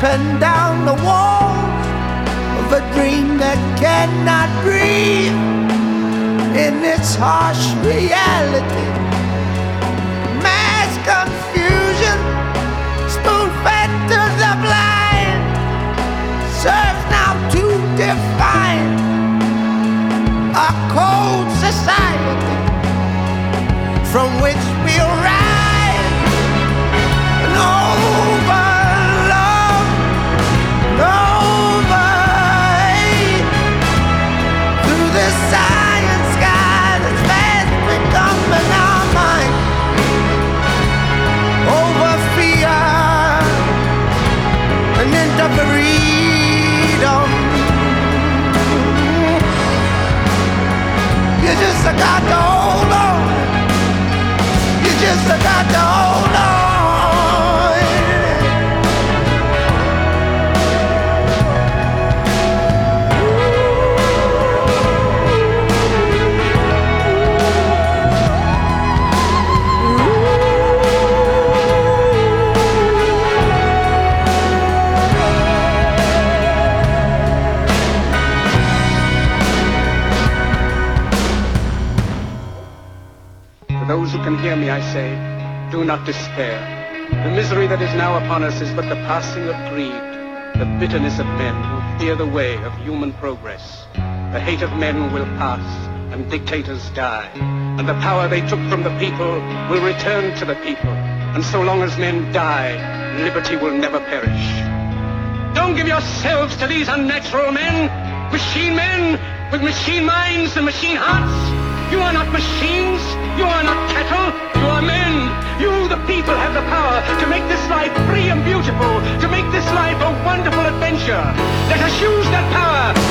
dripping down the walls of a dream that cannot breathe in its harsh reality. Mass confusion, spoon fed to the blind, serves now to define a cold society from which we'll rise I got can hear me, I say, do not despair. The misery that is now upon us is but the passing of greed, the bitterness of men who fear the way of human progress. The hate of men will pass, and dictators die, and the power they took from the people will return to the people. And so long as men die, liberty will never perish. Don't give yourselves to these unnatural men, machine men with machine minds and machine hearts. You are not machines. You are not cattle. You are men. You, the people, have the power to make this life free and beautiful, to make this life a wonderful adventure. Let us use that power.